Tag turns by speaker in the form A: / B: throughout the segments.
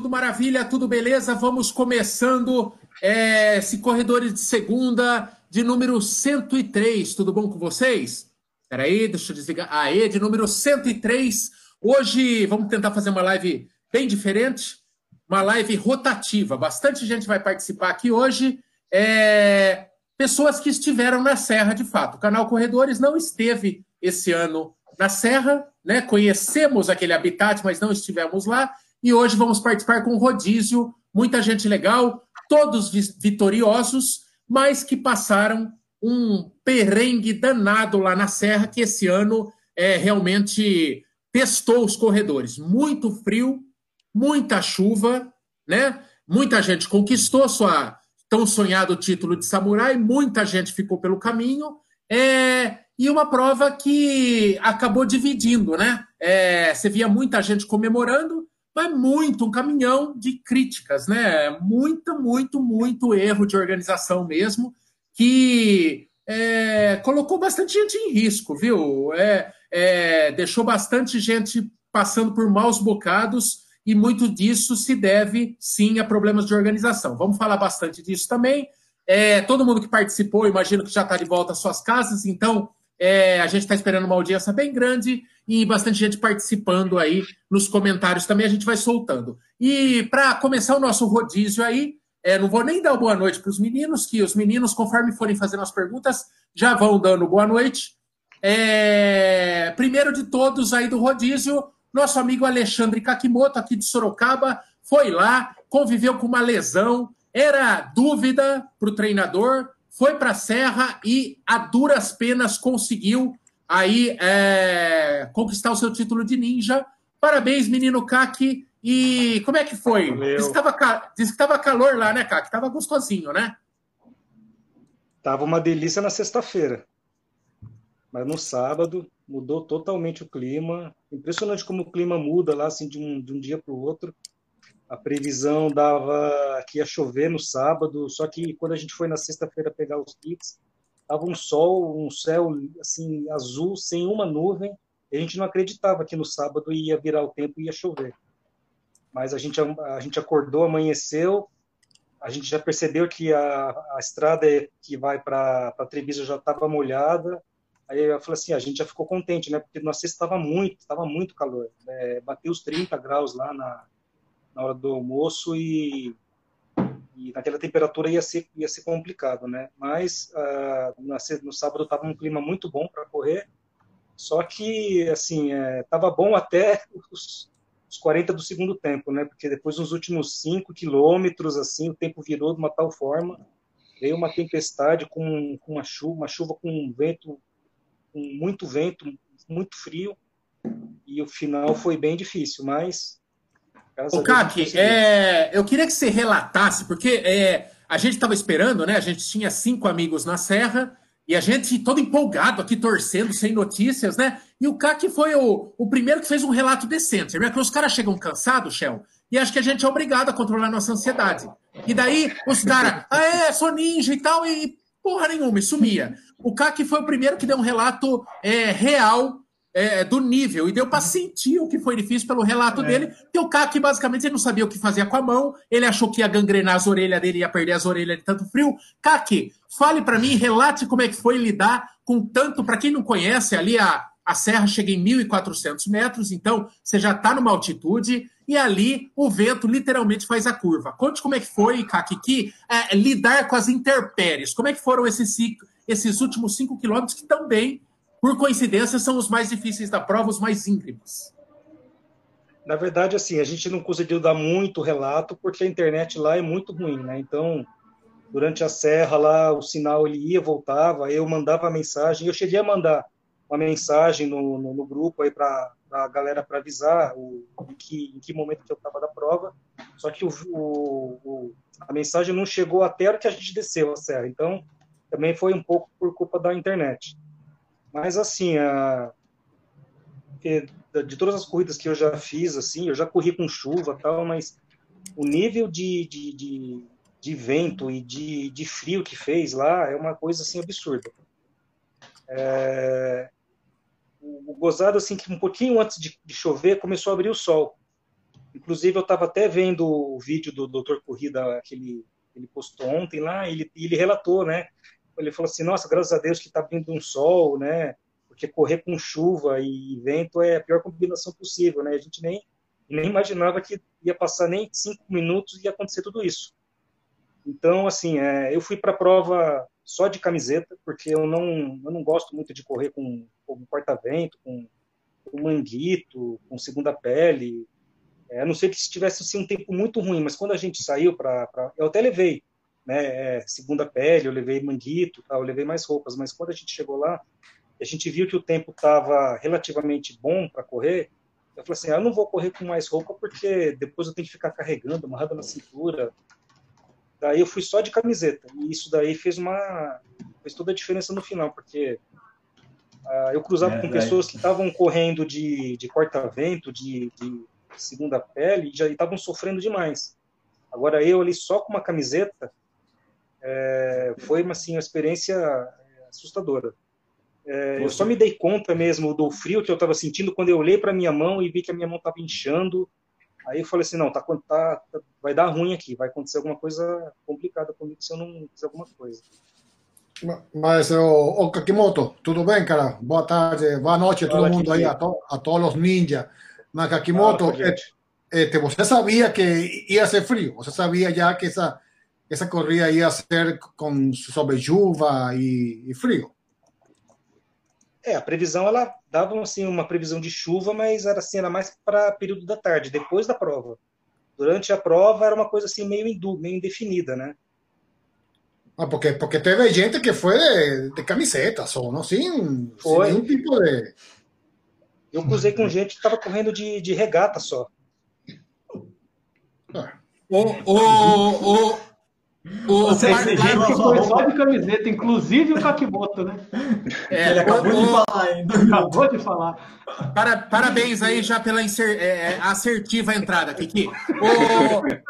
A: tudo maravilha, tudo beleza? Vamos começando é, esse Corredores de Segunda de número 103. Tudo bom com vocês? Peraí, deixa eu desligar. Aê, de número 103. Hoje vamos tentar fazer uma live bem diferente, uma live rotativa. Bastante gente vai participar aqui hoje. É, pessoas que estiveram na Serra de fato. O canal Corredores não esteve esse ano na Serra, né? Conhecemos aquele habitat, mas não estivemos lá. E hoje vamos participar com rodízio, muita gente legal, todos vitoriosos, mas que passaram um perrengue danado lá na Serra, que esse ano é, realmente testou os corredores. Muito frio, muita chuva, né? Muita gente conquistou sua tão sonhado título de samurai, muita gente ficou pelo caminho. É, e uma prova que acabou dividindo, né? É, você via muita gente comemorando, mas muito um caminhão de críticas, né? Muito, muito, muito erro de organização mesmo, que é, colocou bastante gente em risco, viu? É, é, deixou bastante gente passando por maus bocados e muito disso se deve, sim, a problemas de organização. Vamos falar bastante disso também. É, todo mundo que participou, imagino que já está de volta às suas casas, então é, a gente está esperando uma audiência bem grande e bastante gente participando aí nos comentários também, a gente vai soltando. E para começar o nosso rodízio aí, é, não vou nem dar boa noite para os meninos, que os meninos, conforme forem fazendo as perguntas, já vão dando boa noite. É, primeiro de todos aí do rodízio, nosso amigo Alexandre Kakimoto, aqui de Sorocaba, foi lá, conviveu com uma lesão, era dúvida para o treinador, foi para a Serra e a duras penas conseguiu aí é, conquistar o seu título de ninja. Parabéns, menino Kaki. E como é que foi? Diz que estava calor lá, né, Kaki? Estava gostosinho, né?
B: Tava uma delícia na sexta-feira. Mas no sábado mudou totalmente o clima. Impressionante como o clima muda lá assim de um, de um dia para o outro. A previsão dava que ia chover no sábado, só que quando a gente foi na sexta-feira pegar os kits, tava um sol, um céu assim azul, sem uma nuvem. A gente não acreditava que no sábado ia virar o tempo e ia chover. Mas a gente a gente acordou, amanheceu, a gente já percebeu que a, a estrada que vai para Treviso já estava molhada. Aí eu falei assim, a gente já ficou contente, né? Porque na sexta estava muito, estava muito calor. Né? Bateu os 30 graus lá na, na hora do almoço e, e naquela temperatura ia ser, ia ser complicado, né? Mas uh, no sábado estava um clima muito bom para correr, só que, assim, estava é, bom até os, os 40 do segundo tempo, né? Porque depois, nos últimos 5 quilômetros, assim, o tempo virou de uma tal forma, veio uma tempestade com, com uma chuva, uma chuva com um vento, com muito vento, muito frio, e o final foi bem difícil, mas
A: o Kaki, é, eu queria que você relatasse, porque é, a gente estava esperando, né? A gente tinha cinco amigos na Serra e a gente todo empolgado aqui, torcendo, sem notícias, né? E o Kaki foi o, o primeiro que fez um relato decente. Porque os caras chegam cansados, Shell, e acho que a gente é obrigado a controlar nossa ansiedade. E daí os caras, ah, é, sou ninja e tal, e porra nenhuma, e sumia. O Kaki foi o primeiro que deu um relato é, real é, do nível, e deu para sentir o que foi difícil pelo relato é. dele, que o Kaki basicamente ele não sabia o que fazia com a mão, ele achou que ia gangrenar as orelhas dele, ia perder as orelhas de tanto frio. Kaki, fale para mim, relate como é que foi lidar com tanto, para quem não conhece, ali a, a serra chega em 1.400 metros, então você já está numa altitude, e ali o vento literalmente faz a curva. Conte como é que foi, Kaki, que, é, lidar com as intempéries, como é que foram esses, esses últimos cinco quilômetros que também por coincidência, são os mais difíceis da prova, os mais íngremes.
B: Na verdade, assim, a gente não conseguiu dar muito relato porque a internet lá é muito ruim, né? Então, durante a serra lá, o sinal ele ia, voltava, eu mandava mensagem, eu cheguei a mandar uma mensagem no, no, no grupo aí para a galera para avisar o, em, que, em que momento que eu estava da prova, só que o, o, a mensagem não chegou até a hora que a gente desceu a serra, então também foi um pouco por culpa da internet. Mas assim, a, de todas as corridas que eu já fiz, assim, eu já corri com chuva tal, mas o nível de, de, de, de vento e de, de frio que fez lá é uma coisa assim absurda. É, o, gozado assim que um pouquinho antes de, de chover começou a abrir o sol. Inclusive, eu estava até vendo o vídeo do Dr. Corrida que ele, ele postou ontem lá, ele, ele relatou, né? Ele falou assim, nossa, graças a Deus que está vindo um sol, né? Porque correr com chuva e vento é a pior combinação possível, né? A gente nem, nem imaginava que ia passar nem cinco minutos e ia acontecer tudo isso. Então, assim, é, eu fui para a prova só de camiseta, porque eu não, eu não gosto muito de correr com, com corta-vento, com, com manguito, com segunda pele. É, a não sei que se tivesse assim, um tempo muito ruim, mas quando a gente saiu para. Eu até levei né, é, segunda pele, eu levei manguito, tá, eu levei mais roupas, mas quando a gente chegou lá, a gente viu que o tempo estava relativamente bom para correr. Eu falei assim: ah, eu não vou correr com mais roupa porque depois eu tenho que ficar carregando, amarrado na cintura, Daí eu fui só de camiseta. E isso daí fez uma fez toda a diferença no final, porque uh, eu cruzava é, com pessoas que estavam correndo de, de corta-vento, de, de, segunda pele, e já estavam sofrendo demais. Agora eu ali só com uma camiseta é, foi assim, uma experiência é, assustadora. É, eu só me dei conta mesmo do frio que eu estava sentindo quando eu olhei para minha mão e vi que a minha mão estava inchando Aí eu falei assim, não, tá, tá, tá, vai dar ruim aqui, vai acontecer alguma coisa complicada comigo se eu não fizer alguma coisa.
C: Mas, o, o Kakimoto, tudo bem, cara? Boa tarde, boa noite a todo Fala, mundo aí, a, to, a todos os ninjas. Mas, Kakimoto, Fala, este, você sabia que ia ser frio? Você sabia já que essa, essa corrida ia ser com sobre chuva e, e frio?
B: É, a previsão ela dava assim uma previsão de chuva, mas era assim, era mais para período da tarde, depois da prova. Durante a prova era uma coisa assim meio, indu, meio indefinida, né?
C: Ah, porque, porque teve gente que foi de, de camiseta só, não? Sim, foi. sem nenhum tipo de.
B: Eu cruzei com gente que estava correndo de, de regata só.
A: Ah. O, o, o,
D: o Você que foi só de camiseta, inclusive o Kakimoto, né?
A: É, Ele acabou o, de falar ainda. Acabou de falar. Para, parabéns aí já pela inser, é, é assertiva entrada, Kiki.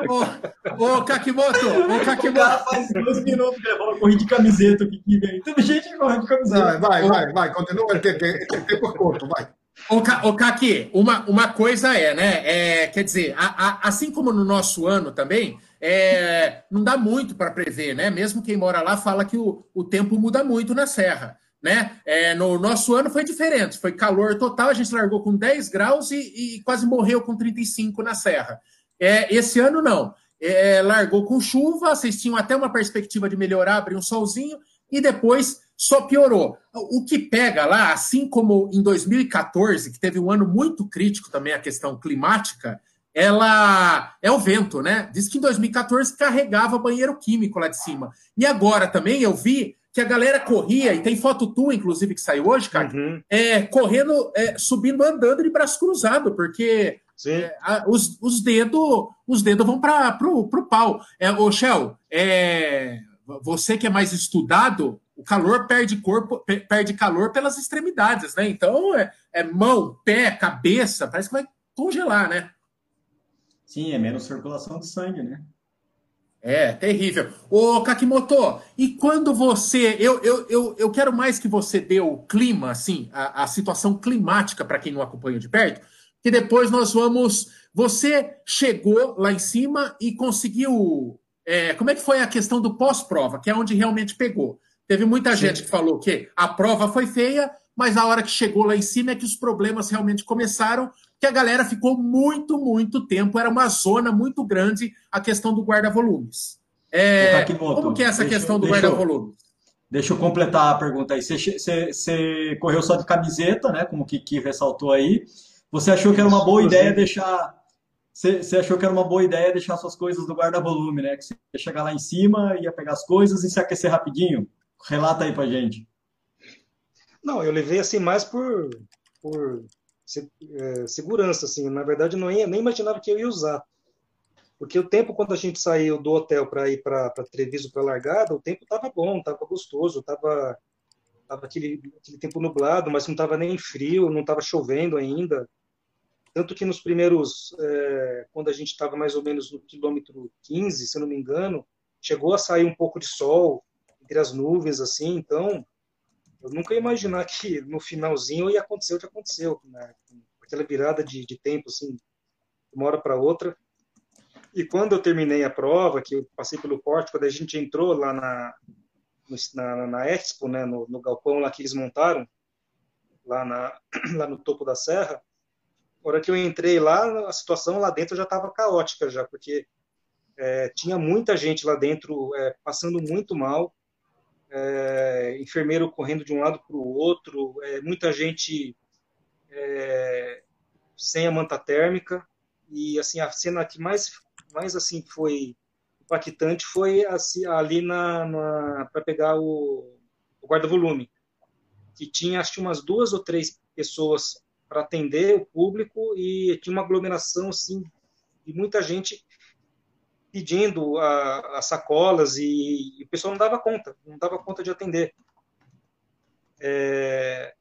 A: O, o, o Kakimoto, o Kakimoto. O cara faz dois minutos que ele correr de camiseta, o Kiki vem. Tem gente que corre de camiseta.
C: Vai, vai, vai, vai continua, o tempo curto, vai.
A: O, Ka, o Kaki, uma, uma coisa é, né? É, quer dizer, a, a, assim como no nosso ano também, é, não dá muito para prever, né? Mesmo quem mora lá fala que o, o tempo muda muito na Serra. Né? É, no nosso ano foi diferente, foi calor total, a gente largou com 10 graus e, e quase morreu com 35 na Serra. É, esse ano não. É, largou com chuva, vocês tinham até uma perspectiva de melhorar, abrir um solzinho, e depois só piorou. O que pega lá, assim como em 2014, que teve um ano muito crítico também a questão climática, ela é o vento, né? Diz que em 2014 carregava banheiro químico lá de cima. E agora também eu vi que a galera corria, e tem foto tua, inclusive, que saiu hoje, cara, uhum. é, correndo, é, subindo, andando de braço cruzado, porque é, a, os, os dedos os dedos vão para pro, pro pau. É, ô, Shell, é, você que é mais estudado, o calor perde corpo, perde calor pelas extremidades, né? Então, é, é mão, pé, cabeça, parece que vai congelar, né?
D: Sim, é menos circulação de sangue, né?
A: É, terrível. Ô, Kakimoto, e quando você. Eu, eu, eu, eu quero mais que você dê o clima, assim, a, a situação climática para quem não acompanha de perto, que depois nós vamos. Você chegou lá em cima e conseguiu. É, como é que foi a questão do pós-prova, que é onde realmente pegou? Teve muita Sim. gente que falou que a prova foi feia, mas a hora que chegou lá em cima é que os problemas realmente começaram, que a galera ficou muito, muito tempo. Era uma zona muito grande a questão do guarda-volumes. É, como que é essa questão do guarda-volumes?
D: Deixa eu completar a pergunta aí. Você, você, você, correu só de camiseta, né? Como o Kiki ressaltou aí. Você achou que era uma boa ideia deixar. Você, você achou que era uma boa ideia deixar suas coisas no guarda-volume, né? Que você ia chegar lá em cima, ia pegar as coisas e se aquecer rapidinho? Relata aí pra gente.
B: Não, eu levei assim mais por, por segurança, assim. Na verdade, não ia, nem imaginava que eu ia usar. Porque o tempo, quando a gente saiu do hotel para ir para Treviso para largada, o tempo estava bom, estava gostoso, estava tava aquele, aquele tempo nublado, mas não estava nem frio, não estava chovendo ainda. Tanto que nos primeiros, é, quando a gente estava mais ou menos no quilômetro 15, se não me engano, chegou a sair um pouco de sol entre as nuvens, assim, então eu nunca ia imaginar que no finalzinho ia acontecer o que aconteceu, né? aquela virada de, de tempo, assim, uma hora para outra. E quando eu terminei a prova, que eu passei pelo corte, quando a gente entrou lá na, na, na Expo, né, no, no, galpão lá que eles montaram, lá, na, lá no topo da serra, na hora que eu entrei lá, a situação lá dentro já estava caótica já, porque é, tinha muita gente lá dentro é, passando muito mal, é, enfermeiro correndo de um lado para o outro, é, muita gente é, sem a manta térmica, e assim a cena que mais mais assim foi impactante foi assim, ali na, na para pegar o, o guarda-volume, que tinha acho que umas duas ou três pessoas para atender o público e tinha uma aglomeração assim de muita gente pedindo a, as sacolas e, e, o pessoal não dava conta, não dava conta de atender. É,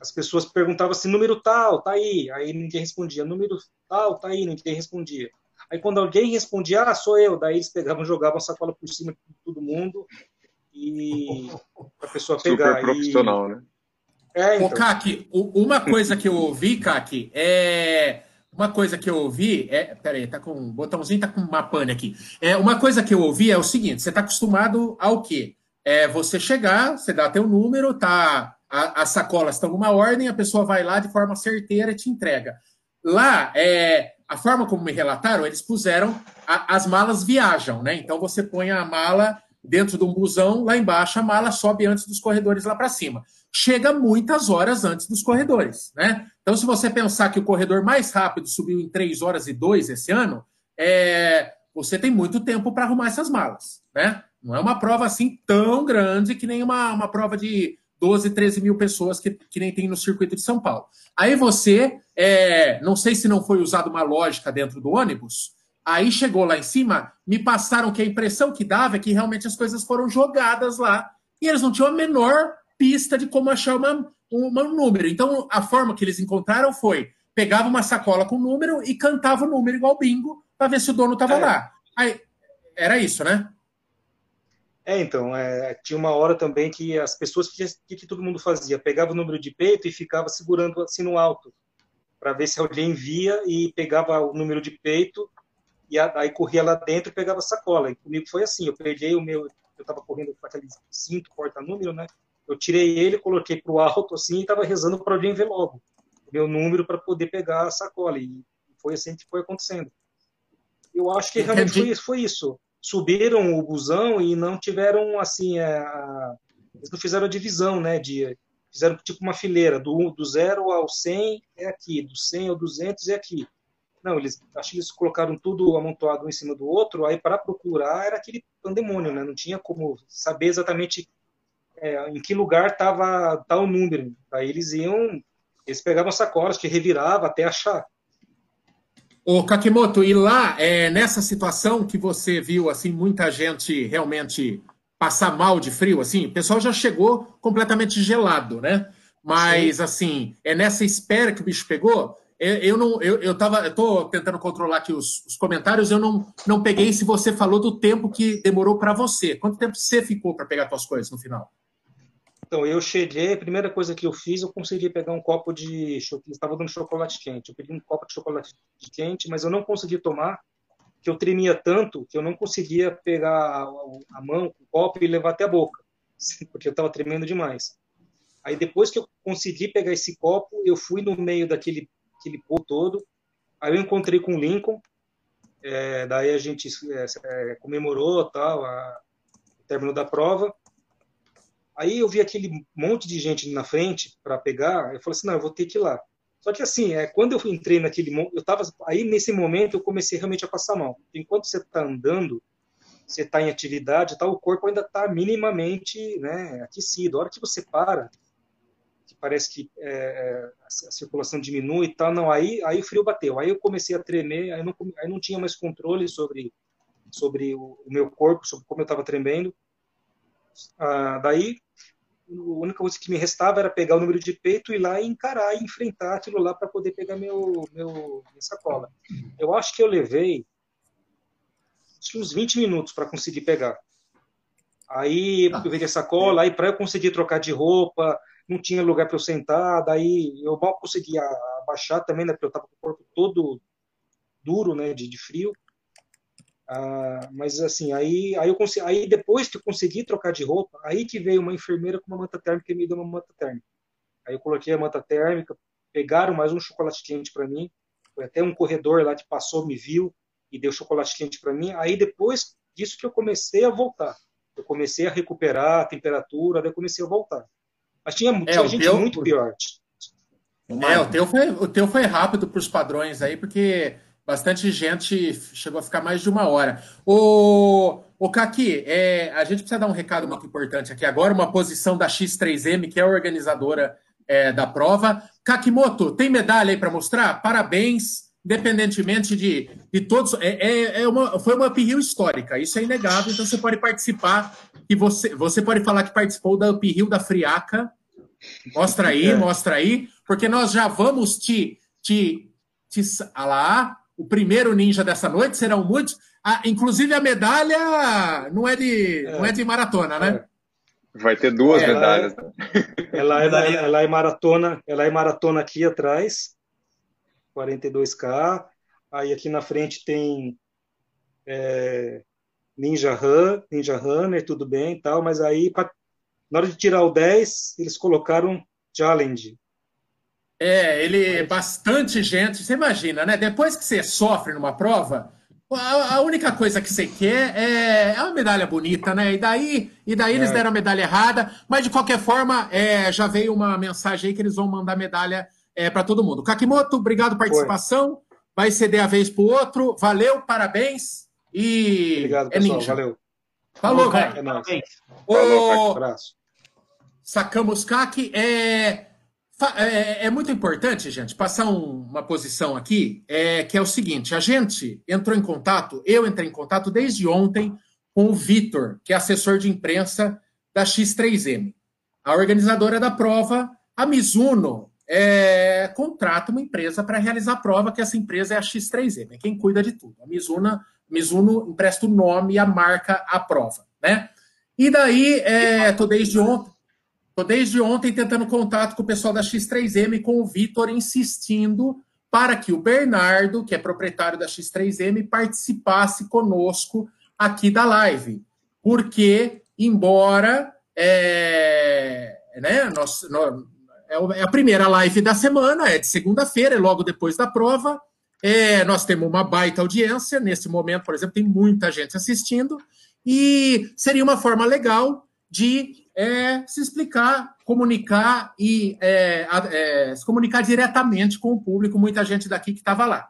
B: as pessoas perguntavam assim, número tal, tá aí, aí ninguém respondia, número tal, tá aí, ninguém respondia. Aí quando alguém respondia, ah, sou eu, daí eles pegavam, jogavam a sacola por cima de todo mundo e a pessoa pegar.
E: Super profissional,
A: e...
E: né?
A: É, então. Ô, Kaki, uma coisa que eu ouvi, Kaki, é. Uma coisa que eu ouvi é. Peraí, tá com. O botãozinho tá com uma pane aqui. É, uma coisa que eu ouvi é o seguinte: você tá acostumado ao quê? É você chegar, você dá teu número, tá. A, as sacolas estão numa ordem, a pessoa vai lá de forma certeira e te entrega. Lá, é, a forma como me relataram, eles puseram a, as malas viajam, né? Então você põe a mala dentro de um busão, lá embaixo a mala sobe antes dos corredores lá para cima. Chega muitas horas antes dos corredores, né? Então, se você pensar que o corredor mais rápido subiu em 3 horas e 2 esse ano, é, você tem muito tempo para arrumar essas malas, né? Não é uma prova assim tão grande que nem uma, uma prova de 12, 13 mil pessoas que, que nem tem no circuito de São Paulo. Aí você, é, não sei se não foi usada uma lógica dentro do ônibus, aí chegou lá em cima, me passaram que a impressão que dava é que realmente as coisas foram jogadas lá e eles não tinham a menor pista de como achar uma, uma, um número. Então, a forma que eles encontraram foi pegava uma sacola com número e cantava o número igual bingo para ver se o dono estava é. lá. Aí, era isso, né?
B: É, então, é, tinha uma hora também que as pessoas, o que, que, todo mundo fazia? Pegava o número de peito e ficava segurando assim no alto, para ver se alguém via e pegava o número de peito e aí corria lá dentro e pegava a sacola. E comigo foi assim, eu peguei o meu, eu estava correndo com aquele cinto porta-número, né? Eu tirei ele, coloquei para o alto assim e estava rezando para alguém ver logo meu número para poder pegar a sacola. E foi assim que foi acontecendo. Eu acho que realmente foi, foi isso subiram o busão e não tiveram assim é, a, eles não fizeram a divisão né de fizeram tipo uma fileira do do zero ao 100 é aqui do 100 ao 200 é aqui não eles acho que eles colocaram tudo amontoado um em cima do outro aí para procurar era aquele pandemônio né não tinha como saber exatamente é, em que lugar estava tal número aí eles iam eles pegavam sacolas que revirava até achar
A: Ô, Kakimoto, e lá, é, nessa situação que você viu, assim, muita gente realmente passar mal de frio, assim, o pessoal já chegou completamente gelado, né? Mas, Sim. assim, é nessa espera que o bicho pegou. Eu, eu não, eu, eu tava, eu tô tentando controlar aqui os, os, comentários, eu não, não peguei se você falou do tempo que demorou para você. Quanto tempo você ficou para pegar suas coisas no final?
B: Então, eu cheguei, a primeira coisa que eu fiz, eu consegui pegar um copo de. Estava dando chocolate quente. Eu pedi um copo de chocolate quente, mas eu não consegui tomar, que eu tremia tanto que eu não conseguia pegar a, mão, o copo e levar até a boca, porque eu estava tremendo demais. Aí, depois que eu consegui pegar esse copo, eu fui no meio daquele aquele pô todo. Aí eu encontrei com o Lincoln, é, daí a gente é, comemorou tal, a, o término da prova. Aí eu vi aquele monte de gente na frente para pegar, eu falei assim, não, eu vou ter que ir lá. Só que assim, é, quando eu entrei naquele eu tava aí nesse momento eu comecei realmente a passar mal. Enquanto você está andando, você está em atividade, tá, o corpo ainda está minimamente né, aquecido. A hora que você para, que parece que é, é a circulação diminui e tal, não, aí, aí o frio bateu. Aí eu comecei a tremer, aí não, aí não tinha mais controle sobre, sobre o, o meu corpo, sobre como eu estava tremendo. Ah, daí, a única coisa que me restava era pegar o número de peito, ir lá e encarar e enfrentar aquilo lá para poder pegar meu, meu, minha sacola. Eu acho que eu levei uns 20 minutos para conseguir pegar. Aí eu peguei a sacola, aí para eu conseguir trocar de roupa, não tinha lugar para eu sentar, daí eu mal conseguia baixar também, né? Porque eu estava com o corpo todo duro, né? De, de frio. Ah, mas assim, aí, aí, eu consegui, aí depois que eu consegui trocar de roupa, aí que veio uma enfermeira com uma manta térmica e me deu uma manta térmica. Aí eu coloquei a manta térmica, pegaram mais um chocolate quente para mim. Foi até um corredor lá que passou, me viu e deu chocolate quente para mim. Aí depois disso que eu comecei a voltar. Eu comecei a recuperar a temperatura, daí eu comecei a voltar. Mas tinha, é, tinha gente teu... muito pior.
A: É, o teu foi, o teu foi rápido para os padrões aí, porque bastante gente chegou a ficar mais de uma hora. O, o Kaki, é, a gente precisa dar um recado muito importante aqui agora, uma posição da X3M, que é a organizadora é, da prova. Kakimoto, tem medalha aí para mostrar? Parabéns, independentemente de, de todos. É, é, é uma, foi uma uphill histórica, isso é inegável, então você pode participar, e você, você pode falar que participou da uphill da Friaca. Mostra aí, é. mostra aí, porque nós já vamos te. te, te ah lá, o primeiro ninja dessa noite serão muitos. Ah, inclusive a medalha não é de, é. Não é de maratona, né?
E: É. Vai ter duas ela medalhas.
B: É, ela, ela, ela, é maratona, ela é maratona aqui atrás, 42K. Aí aqui na frente tem é, Ninja Run, Ninja Runner, tudo bem e tal, mas aí pra, na hora de tirar o 10, eles colocaram Challenge.
A: É, ele bastante gente, você imagina, né? Depois que você sofre numa prova, a, única coisa que você quer é, é uma medalha bonita, né? E daí, e daí é. eles deram a medalha errada, mas de qualquer forma, é, já veio uma mensagem aí que eles vão mandar medalha é, para todo mundo. Kakimoto, obrigado pela participação. Foi. Vai ceder a vez para o outro. Valeu, parabéns. E
B: obrigado, é pessoal. Ninja. Valeu.
A: Falou, velho. É nóis. Falou, abraço. Sacamos Kaki. É... É, é, muito importante, gente, passar um, uma posição aqui, é, que é o seguinte: a gente entrou em contato, eu entrei em contato desde ontem com o Vitor, que é assessor de imprensa da X3M. A organizadora da prova, a Mizuno, é, contrata uma empresa para realizar a prova, que essa empresa é a X3M, é quem cuida de tudo. A Mizuno, Mizuno empresta o nome e a marca à prova, né? E daí, é, desde ontem Estou desde ontem tentando contato com o pessoal da X3M, com o Vitor insistindo para que o Bernardo, que é proprietário da X3M, participasse conosco aqui da live. Porque, embora é, né, nós, nós, é, é a primeira live da semana, é de segunda-feira, é logo depois da prova. É, nós temos uma baita audiência. Nesse momento, por exemplo, tem muita gente assistindo. E seria uma forma legal de é se explicar, comunicar e é, é, se comunicar diretamente com o público, muita gente daqui que estava lá.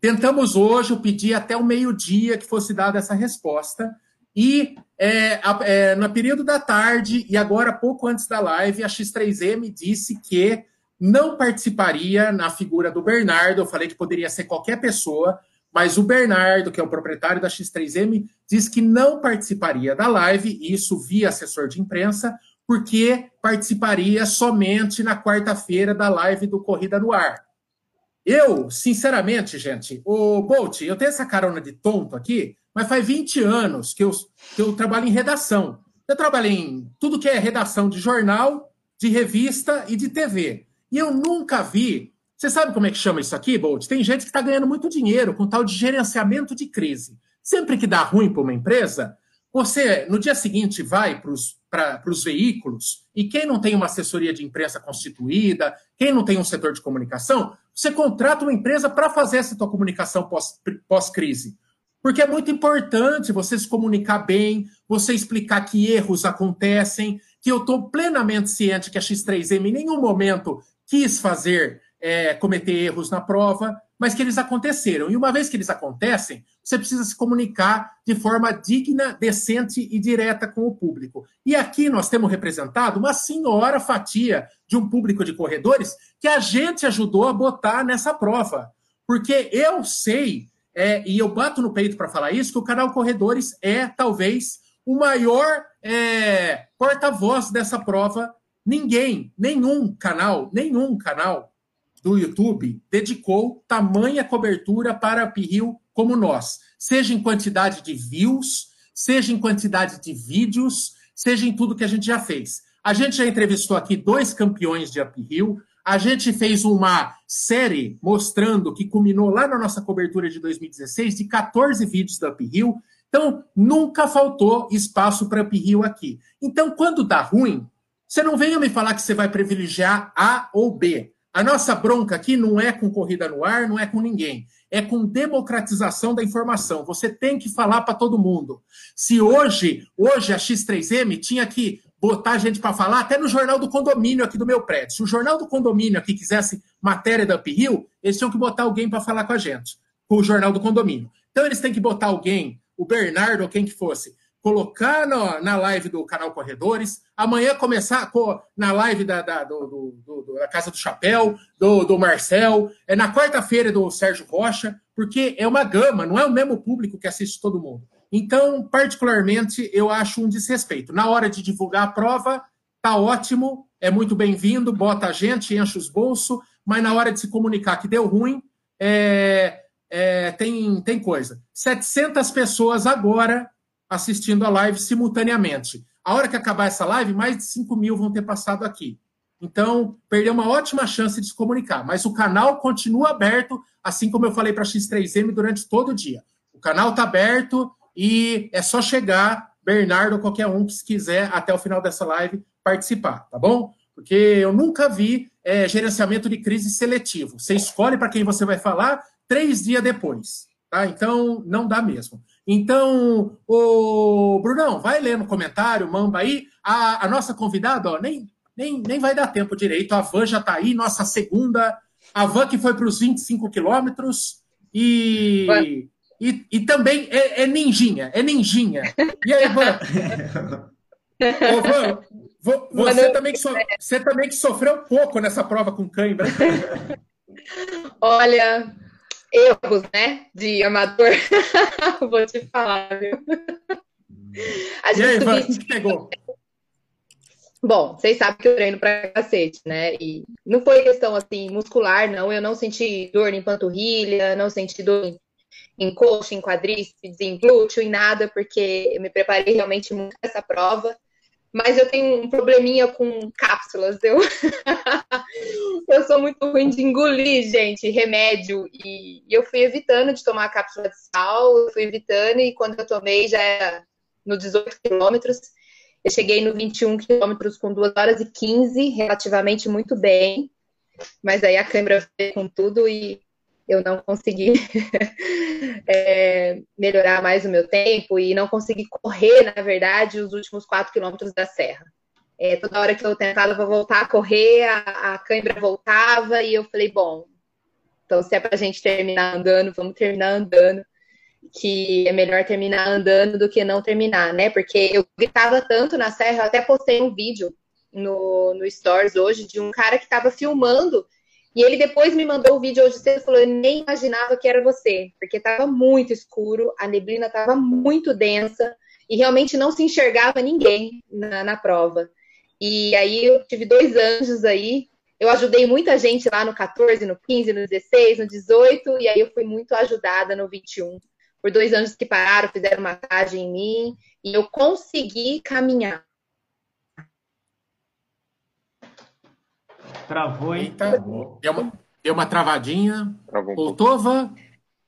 A: Tentamos hoje, eu pedi até o meio-dia que fosse dada essa resposta, e é, é, no período da tarde, e agora pouco antes da live, a X3M disse que não participaria na figura do Bernardo. Eu falei que poderia ser qualquer pessoa, mas o Bernardo, que é o proprietário da X3M, diz que não participaria da live, isso via assessor de imprensa, porque participaria somente na quarta-feira da live do Corrida no Ar. Eu, sinceramente, gente, o Bolt, eu tenho essa carona de tonto aqui, mas faz 20 anos que eu, que eu trabalho em redação. Eu trabalho em tudo que é redação de jornal, de revista e de TV. E eu nunca vi você sabe como é que chama isso aqui, Bolt? Tem gente que está ganhando muito dinheiro com tal de gerenciamento de crise. Sempre que dá ruim para uma empresa, você, no dia seguinte, vai para os veículos e quem não tem uma assessoria de imprensa constituída, quem não tem um setor de comunicação, você contrata uma empresa para fazer essa tua comunicação pós-crise. Pós Porque é muito importante você se comunicar bem, você explicar que erros acontecem, que eu estou plenamente ciente que a X3M em nenhum momento quis fazer é, cometer erros na prova, mas que eles aconteceram. E uma vez que eles acontecem, você precisa se comunicar de forma digna, decente e direta com o público. E aqui nós temos representado uma senhora fatia de um público de corredores que a gente ajudou a botar nessa prova. Porque eu sei, é, e eu bato no peito para falar isso, que o canal Corredores é talvez o maior é, porta-voz dessa prova. Ninguém, nenhum canal, nenhum canal do YouTube dedicou tamanha cobertura para Uphill como nós, seja em quantidade de views, seja em quantidade de vídeos, seja em tudo que a gente já fez. A gente já entrevistou aqui dois campeões de uphill, A gente fez uma série mostrando que culminou lá na nossa cobertura de 2016 de 14 vídeos da Uphill. Então, nunca faltou espaço para Uphill aqui. Então, quando dá ruim, você não venha me falar que você vai privilegiar A ou B. A nossa bronca aqui não é com corrida no ar, não é com ninguém. É com democratização da informação. Você tem que falar para todo mundo. Se hoje, hoje a X3M tinha que botar gente para falar, até no jornal do condomínio aqui do meu prédio. Se o jornal do condomínio aqui quisesse matéria da Uphill, eles tinham que botar alguém para falar com a gente, com o jornal do condomínio. Então eles têm que botar alguém, o Bernardo ou quem que fosse, colocar no, na live do canal Corredores, amanhã começar na live da, da, do, do, da Casa do Chapéu, do, do Marcel, é na quarta-feira do Sérgio Rocha, porque é uma gama, não é o mesmo público que assiste todo mundo. Então, particularmente, eu acho um desrespeito. Na hora de divulgar a prova, tá ótimo, é muito bem-vindo, bota a gente, enche os bolsos, mas na hora de se comunicar que deu ruim, é, é, tem, tem coisa. 700 pessoas agora assistindo a live simultaneamente. A hora que acabar essa live, mais de 5 mil vão ter passado aqui. Então, perdeu uma ótima chance de se comunicar. Mas o canal continua aberto, assim como eu falei para a X3M durante todo o dia. O canal está aberto, e é só chegar, Bernardo ou qualquer um que se quiser, até o final dessa live, participar, tá bom? Porque eu nunca vi é, gerenciamento de crise seletivo. Você escolhe para quem você vai falar três dias depois, tá? Então, não dá mesmo. Então, o Brunão, vai ler no comentário, mamba aí. A, a nossa convidada, ó, nem, nem, nem vai dar tempo direito. A Van já está aí, nossa segunda. A Van que foi para os 25 quilômetros e, e, e também é, é, ninjinha, é ninjinha. E aí, Van? Ô, Van, você, também que so, você também que sofreu pouco nessa prova com cãibra.
F: Olha, erros, né, de amador. Vou te falar, viu?
A: A gente e aí, o que?
F: Bom, vocês sabem que eu treino pra cacete, né? E não foi questão assim muscular, não. Eu não senti dor em panturrilha, não senti dor em em coxa, em quadríceps, em glúteo, em nada, porque eu me preparei realmente muito para essa prova. Mas eu tenho um probleminha com cápsulas. Eu, eu sou muito ruim de engolir, gente, remédio. E, eu fui evitando de tomar cápsula de sal, eu fui evitando, e quando eu tomei já era no 18 quilômetros. Eu cheguei no 21 quilômetros com 2 horas e 15, relativamente muito bem. Mas aí a câmera veio com tudo e eu não consegui é, melhorar mais o meu tempo e não consegui correr, na verdade, os últimos quatro quilômetros da serra. É, toda hora que eu tentava voltar a correr, a, a cãibra voltava e eu falei, bom, então se é para a gente terminar andando, vamos terminar andando, que é melhor terminar andando do que não terminar, né? Porque eu gritava tanto na serra, eu até postei um vídeo no, no Stories hoje de um cara que estava filmando e ele depois me mandou o vídeo hoje cedo e falou: Eu nem imaginava que era você, porque estava muito escuro, a neblina estava muito densa e realmente não se enxergava ninguém na, na prova. E aí eu tive dois anjos aí. Eu ajudei muita gente lá no 14, no 15, no 16, no 18, e aí eu fui muito ajudada no 21. Por dois anjos que pararam, fizeram massagem em mim, e eu consegui caminhar.
A: Travou, hein? Eita, deu uma, deu uma travadinha. Travou Voltou, Van?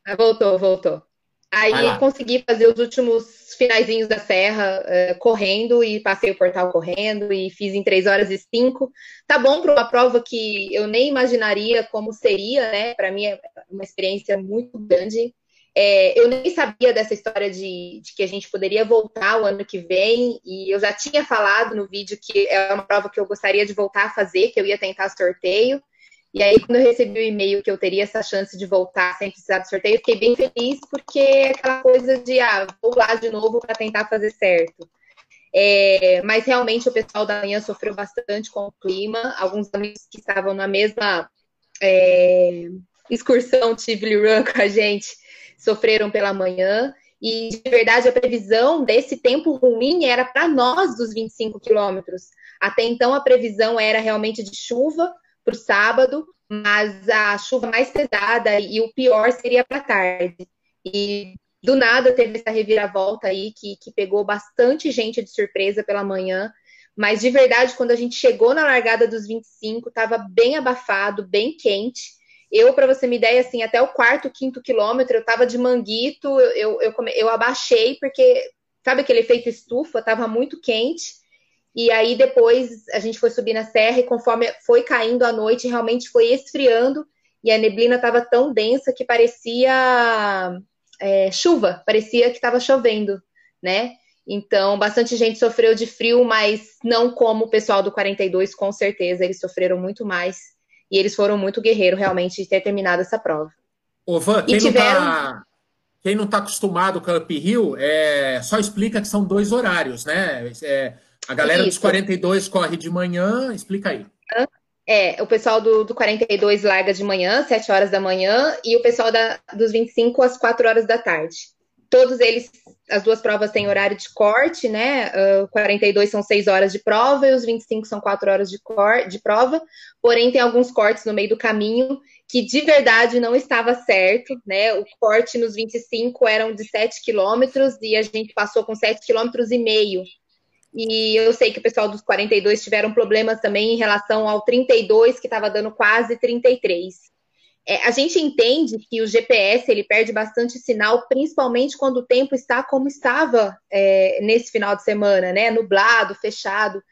F: Ah, voltou, voltou. Aí consegui fazer os últimos finaizinhos da serra uh, correndo e passei o portal correndo e fiz em 3 horas e 5. Tá bom para uma prova que eu nem imaginaria como seria, né? Para mim é uma experiência muito grande. É, eu nem sabia dessa história de, de, que a gente poderia voltar o ano que vem, e eu já tinha falado no vídeo que é uma prova que eu gostaria de voltar a fazer, que eu ia tentar sorteio. E aí, quando eu recebi o e-mail que eu teria essa chance de voltar sem precisar de sorteio, eu fiquei bem feliz, porque é aquela coisa de, ah, vou lá de novo para tentar fazer certo. É, mas realmente o pessoal da manhã sofreu bastante com o clima. Alguns amigos que estavam na mesma é, excursão Tivoli Run com a gente sofreram pela manhã. E, de verdade, a previsão desse tempo ruim era para nós dos 25 quilômetros. Até então, a previsão era realmente de chuva para o sábado, mas a chuva mais pesada e o pior seria para tarde. E do nada teve essa reviravolta aí que, que pegou bastante gente de surpresa pela manhã. Mas de verdade, quando a gente chegou na largada dos 25, estava bem abafado, bem quente. Eu, para você me ideia, assim, até o quarto, quinto quilômetro, eu estava de manguito, eu, eu, eu, abaixei, porque, sabe aquele efeito estufa? Estava muito quente. E aí depois a gente foi subir na serra e conforme foi caindo a noite, realmente foi esfriando e a neblina estava tão densa que parecia é, chuva, parecia que estava chovendo, né? Então, bastante gente sofreu de frio, mas não como o pessoal do 42, com certeza, eles sofreram muito mais. E eles foram muito guerreiros, realmente, de ter terminado essa prova.
A: Ô, Van, quem, tiveram... não tá, quem não está acostumado com o Up Hill, é, só explica que são dois horários, né? É, a galera Isso. dos 42 corre de manhã, explica aí.
F: É, o pessoal do, do 42 larga de manhã, 7 horas da manhã, e o pessoal da, dos 25 às 4 horas da tarde. Todos eles, as duas provas têm horário de corte, né? Uh, 42 são 6 horas de prova e os 25 são 4 horas de, cor, de prova. Porém, tem alguns cortes no meio do caminho que de verdade não estava certo, né? O corte nos 25 eram de 7 quilômetros e a gente passou com 7 quilômetros e meio e eu sei que o pessoal dos 42 tiveram problemas também em relação ao 32, que estava dando quase 33. É, a gente entende que o GPS ele perde bastante sinal, principalmente quando o tempo está como estava é, nesse final de semana, né? Nublado, fechado.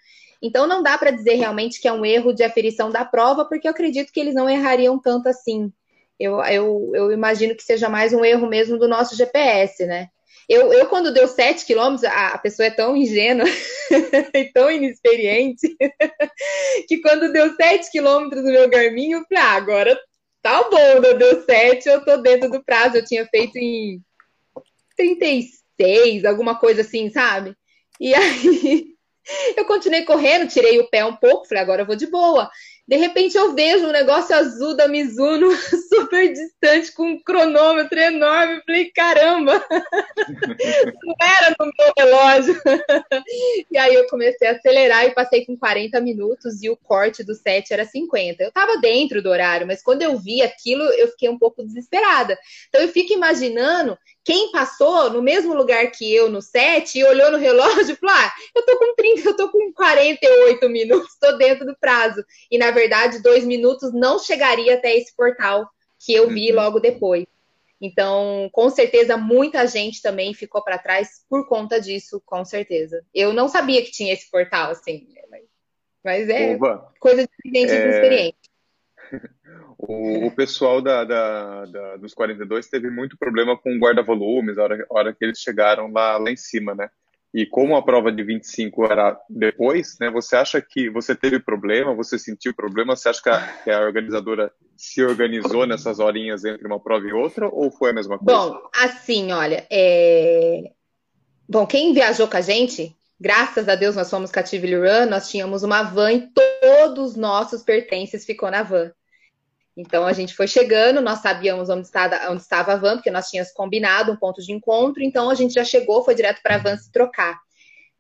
F: Então não dá para dizer realmente que é um erro de aferição da prova, porque eu acredito que eles não errariam tanto assim. Eu, eu, eu imagino que seja mais um erro mesmo do nosso GPS, né? Eu, eu quando deu 7 quilômetros, a, pessoa é tão ingênua e tão inexperiente que quando deu 7 quilômetros no meu Garmin, eu falei, ah, agora tá bom, deu 7, eu tô dentro do prazo. Eu tinha feito em 36, alguma coisa assim, sabe? E aí eu continuei correndo, tirei o pé um pouco, falei, agora eu vou de boa. De repente eu vejo um negócio azul da Mizuno super distante com um cronômetro enorme. Falei, caramba, não era no meu relógio. E aí eu comecei a acelerar e passei com 40 minutos e o corte do 7 era 50. Eu estava dentro do horário, mas quando eu vi aquilo, eu fiquei um pouco desesperada. Então eu fico imaginando quem passou no mesmo lugar que eu no set e olhou no relógio e falou: Ah, eu tô com 30, eu tô com 48 minutos, tô dentro do prazo. E na verdade, dois minutos não chegaria até esse portal que eu vi uhum. logo depois. Então, com certeza, muita gente também ficou para trás por conta disso, com certeza. Eu não sabia que tinha esse portal, assim, mas, mas é Oba, coisa de gente é... experiente.
E: O, o pessoal da, da, da, dos 42 teve muito problema com guarda-volumes na hora, hora que eles chegaram lá, lá em cima, né? E como a prova de 25 era depois, né? Você acha que você teve problema? Você sentiu problema? Você acha que a, que a organizadora se organizou nessas horinhas entre uma prova e outra? Ou foi a mesma coisa?
F: Bom, assim, olha, é... Bom, quem viajou com a gente, graças a Deus nós fomos Catively Run, nós tínhamos uma van e todos os nossos pertences ficou na van. Então a gente foi chegando, nós sabíamos onde estava, onde estava a van, porque nós tínhamos combinado um ponto de encontro, então a gente já chegou, foi direto para a van se trocar.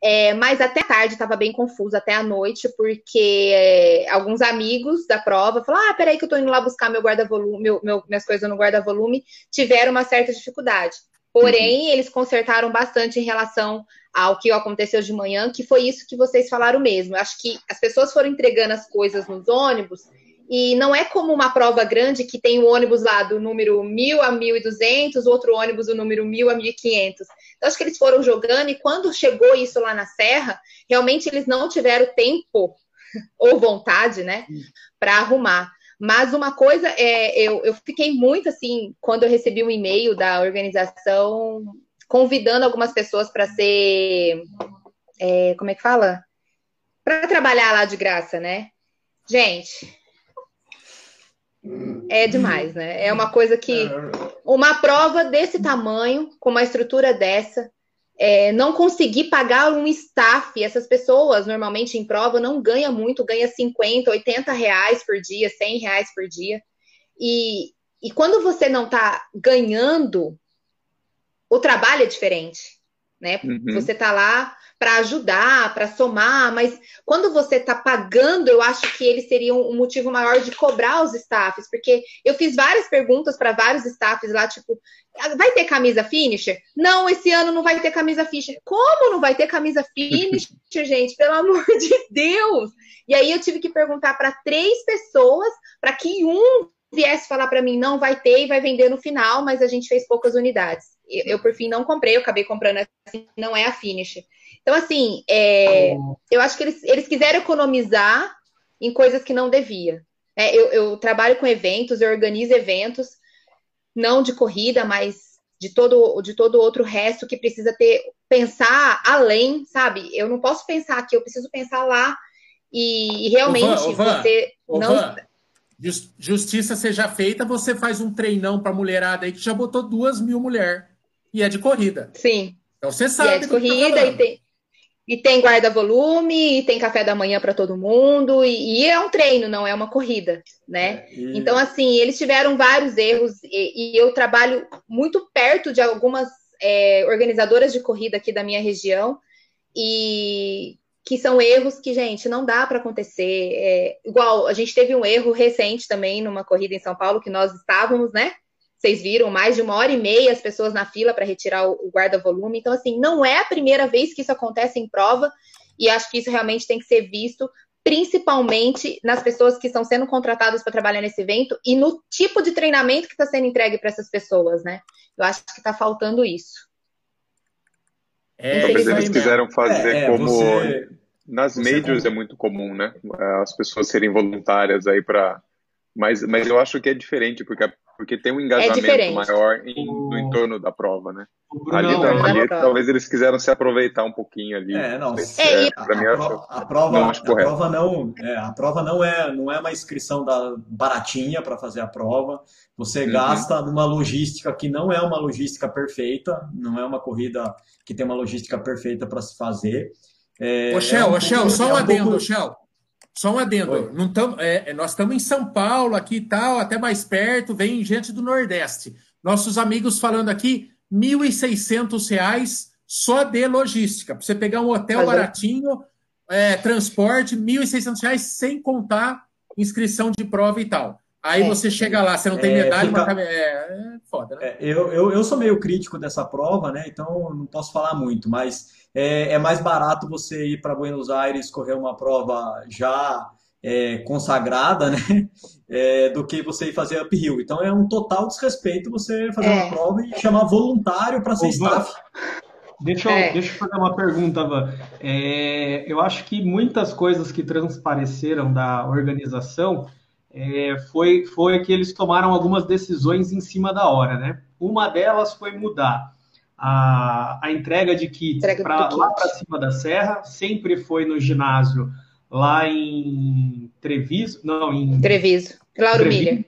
F: É, mas até a tarde estava bem confuso, até a noite, porque é, alguns amigos da prova falaram: ah, peraí, que eu estou indo lá buscar meu guarda-volume, meu, meu, minhas coisas no guarda-volume, tiveram uma certa dificuldade. Porém, uhum. eles consertaram bastante em relação ao que aconteceu de manhã, que foi isso que vocês falaram mesmo. Eu acho que as pessoas foram entregando as coisas nos ônibus e não é como uma prova grande que tem o ônibus lá do número 1000 a 1200, outro ônibus do número 1000 a 1500. Então, acho que eles foram jogando e quando chegou isso lá na Serra, realmente eles não tiveram tempo ou vontade, né, para arrumar. Mas uma coisa é, eu, eu fiquei muito assim, quando eu recebi um e-mail da organização convidando algumas pessoas para ser. É, como é que fala? Para trabalhar lá de graça, né? Gente, é demais, né? É uma coisa que. Uma prova desse tamanho, com uma estrutura dessa, é, não conseguir pagar um staff, essas pessoas normalmente em prova não ganha muito, ganha 50, 80 reais por dia, 100 reais por dia. E, e quando você não está ganhando, o trabalho é diferente. Né? Uhum. Você tá lá para ajudar, para somar, mas quando você tá pagando, eu acho que eles seriam um motivo maior de cobrar os staffs, porque eu fiz várias perguntas para vários staffs lá, tipo, vai ter camisa finisher? Não, esse ano não vai ter camisa finisher. Como não vai ter camisa finisher, gente? Pelo amor de Deus! E aí eu tive que perguntar para três pessoas para que um viesse falar para mim, não vai ter e vai vender no final, mas a gente fez poucas unidades. Eu, por fim, não comprei, eu acabei comprando assim, não é a finish. Então, assim, é, eu acho que eles, eles quiseram economizar em coisas que não devia. É, eu, eu trabalho com eventos, eu organizo eventos, não de corrida, mas de todo, de todo outro resto que precisa ter, pensar além, sabe? Eu não posso pensar aqui, eu preciso pensar lá. E, e realmente ô, Van, você não. Van
A: Justiça seja feita, você faz um treinão para mulherada aí que já botou duas mil mulheres. E é de corrida.
F: Sim.
A: Então você sabe.
F: E é de tá corrida tá e tem. E tem guarda-volume, e tem café da manhã para todo mundo, e, e, é um treino, não é uma corrida, né? É, e... Então, assim, eles tiveram vários erros, e, e eu trabalho muito perto de algumas é, organizadoras de corrida aqui da minha região, e que são erros que, gente, não dá para acontecer. É, igual, a gente teve um erro recente também numa corrida em São Paulo, que nós estávamos, né? Vocês viram, mais de uma hora e meia as pessoas na fila para retirar o, guarda-volume. Então, assim, não é a primeira vez que isso acontece em prova, e acho que isso realmente tem que ser visto, principalmente nas pessoas que estão sendo contratadas para trabalhar nesse evento e no tipo de treinamento que está sendo entregue para essas pessoas, né? Eu acho que está faltando isso.
E: É, Talvez eles quiseram fazer é, é, como. Você, nas você majors é muito comum, né? As pessoas serem voluntárias aí para. Mas, mas eu acho que é diferente, porque, porque tem um é engajamento é maior em, no entorno da prova, né? Ali, não, ali talvez eles quiseram se aproveitar um pouquinho ali.
D: É, não. É, a, mim, a, acho, a, prova, não, a prova não, é, a prova não é, não é uma inscrição da baratinha para fazer a prova. Você uhum. gasta numa logística que não é uma logística perfeita, não é uma corrida que tem uma logística perfeita para se fazer.
A: É, ô, Shell, é um Shell, só um, adendo, pouco... Shell. Só um adendo. Não tam, é, é, nós estamos em São Paulo, aqui e tal, até mais perto, vem gente do Nordeste. Nossos amigos falando aqui, R$ 1.600 só de logística. Para você pegar um hotel baratinho, é, transporte, R$ 1.600 sem contar inscrição de prova e tal. Aí é. você chega lá, você não tem é, medalha, fica... mas é, é foda, né?
D: É, eu, eu, eu sou meio crítico dessa prova, né? Então não posso falar muito, mas é, é mais barato você ir para Buenos Aires correr uma prova já é, consagrada, né? É, do que você ir fazer uphill. Então é um total desrespeito você fazer uma prova e chamar voluntário para ser Ô, staff.
G: Deixa eu, deixa eu fazer uma pergunta, Van. eu acho que muitas coisas que transpareceram da organização é, foi, foi que eles tomaram algumas decisões em cima da hora, né? Uma delas foi mudar a, a entrega de kits pra, lá para cima da serra, sempre foi no ginásio lá em Treviso, não, em
F: Treviso, Lauro Treviso, Milha. Né?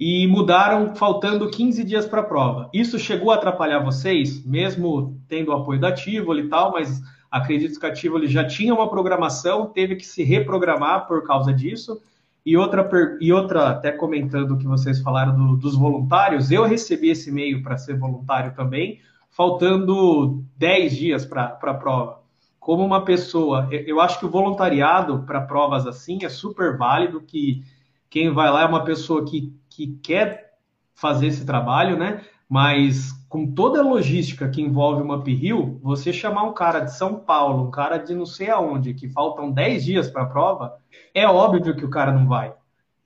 G: E mudaram faltando 15 dias para a prova. Isso chegou a atrapalhar vocês, mesmo tendo o apoio da Tivoli e tal, mas acredito que a Tivoli já tinha uma programação, teve que se reprogramar por causa disso. E outra, e outra até comentando o que vocês falaram do, dos voluntários, eu recebi esse e-mail para ser voluntário também, faltando 10 dias para a prova. Como uma pessoa, eu acho que o voluntariado para provas assim é super válido, que quem vai lá é uma pessoa que, que quer fazer esse trabalho, né? Mas com toda a logística que envolve uma uphill, você chamar um cara de São Paulo, um cara de não sei aonde, que faltam 10 dias para a prova, é óbvio que o cara não vai.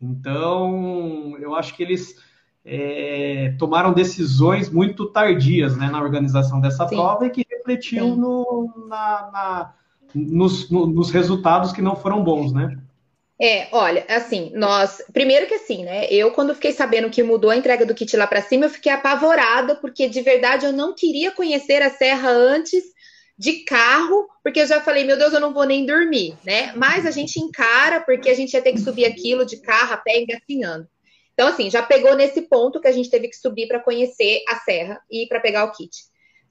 G: Então, eu acho que eles é, tomaram decisões muito tardias né, na organização dessa Sim. prova e que refletiu no, na, na, nos, no, nos resultados que não foram bons, né?
F: É, olha, assim, nós. Primeiro que assim, né? Eu, quando fiquei sabendo que mudou a entrega do kit lá para cima, eu fiquei apavorada, porque de verdade eu não queria conhecer a serra antes de carro, porque eu já falei, meu Deus, eu não vou nem dormir, né? Mas a gente encara, porque a gente ia ter que subir aquilo de carro a pé engatinhando. Então, assim, já pegou nesse ponto que a gente teve que subir para conhecer a serra e para pegar o kit.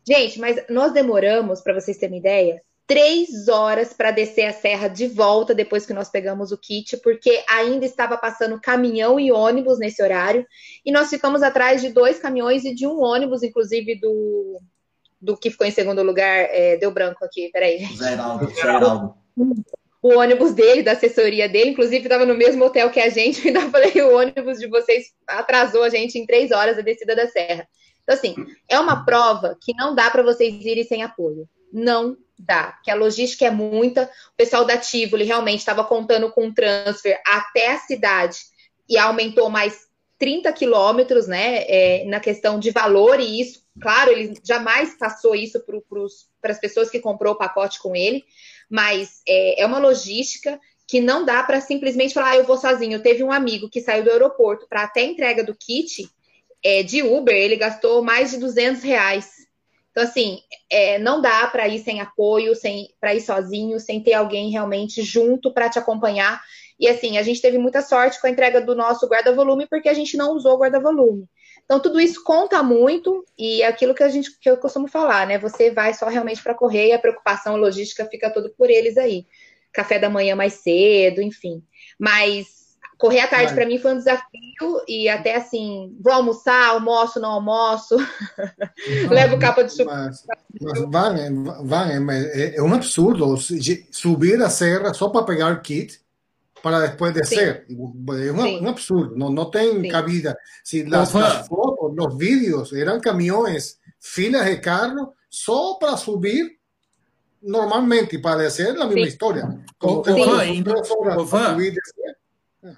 F: Gente, mas nós demoramos, para vocês terem uma ideia, três horas para descer a serra de volta depois que nós pegamos o kit, porque ainda estava passando caminhão e ônibus nesse horário, e nós ficamos atrás de dois caminhões e de um ônibus, inclusive do do que ficou em segundo lugar, é, deu branco aqui, peraí.
D: Zé Heraldo.
F: O ônibus dele, da assessoria dele, inclusive estava no mesmo hotel que a gente, ainda falei, o ônibus de vocês atrasou a gente em três horas a descida da serra. Então, assim, é uma prova que não dá para vocês irem sem apoio. Não dá, porque a logística é muita. O pessoal da Tivoli realmente estava contando com transfer até a cidade e aumentou mais 30 quilômetros, né, é, na questão de valor, e isso, claro, ele jamais passou isso para as pessoas que comprou o pacote com ele, mas é, é uma logística que não dá para simplesmente falar, ah, eu vou sozinho. Teve um amigo que saiu do aeroporto para até entrega do kit é, de Uber, ele gastou mais de 200 reais. Então, assim, é, não dá para ir sem apoio, sem para ir sozinho, sem ter alguém realmente junto para te acompanhar. E assim, a gente teve muita sorte com a entrega do nosso guarda-volume, porque a gente não usou guarda-volume. Então, tudo isso conta muito, e é aquilo que a gente que eu costumo falar, né? Você vai só realmente para correr e a preocupação logística fica tudo por eles aí. Café da manhã mais cedo, enfim. Mas correr à tarde para mim foi um desafio e até assim, vou almoçar, almoço, não almoço, levo capa de chuva. Mas,
C: Van, Van, é, é um absurdo subir a serra só para pegar o kit para después descer. É un, un, absurdo, no, no tem sí. cabida. Si las, las, fotos, los vídeos eran camiones, filas de carro, só para subir normalmente e para descer a mesma história.
A: Como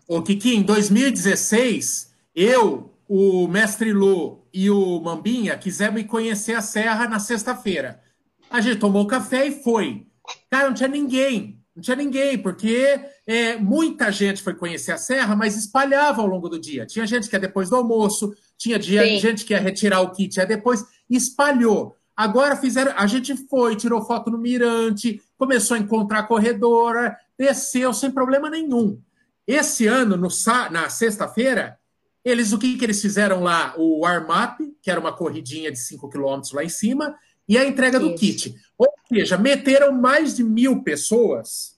A: o, Kiki, em 2016, eu, o Mestre Lu e o Mambinha quisemos conhecer a Serra na sexta-feira. A gente tomou café e foi. Cara, não tinha ninguém. Não tinha ninguém, porque é, muita gente foi conhecer a Serra, mas espalhava ao longo do dia. Tinha gente que ia depois do almoço, tinha dia, gente que ia retirar o kit, ia depois, espalhou. Agora fizeram, a gente foi, tirou foto no mirante, começou a encontrar a corredora, desceu sem problema nenhum. Esse ano, no, na sexta-feira, eles o que, que eles fizeram lá? O warm-up, que era uma corridinha de 5 km lá em cima, e a entrega Isso. do kit. Ou seja, meteram mais de mil pessoas,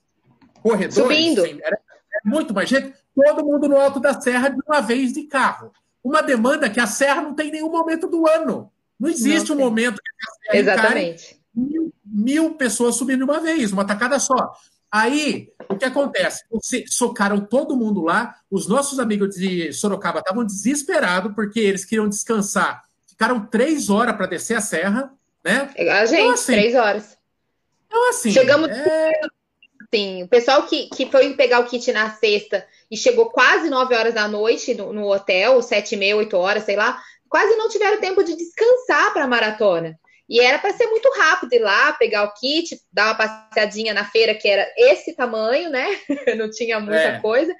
A: corredores,
F: Subindo.
A: era muito mais gente, todo mundo no alto da serra de uma vez de carro. Uma demanda que a serra não tem nenhum momento do ano. Não existe não um momento que
F: a serra Exatamente.
A: Mil, mil pessoas subindo de uma vez, uma tacada só. Aí, o que acontece? Socaram todo mundo lá. Os nossos amigos de Sorocaba estavam desesperados porque eles queriam descansar. Ficaram três horas para descer a serra né?
F: A gente, então, assim, três horas.
A: Então, assim.
F: Chegamos. É... Sim, o pessoal que, que foi pegar o kit na sexta e chegou quase nove horas da noite no, no hotel, sete e meia, oito horas, sei lá, quase não tiveram tempo de descansar para a maratona. E era para ser muito rápido ir lá, pegar o kit, dar uma passeadinha na feira que era esse tamanho, né? não tinha muita é. coisa.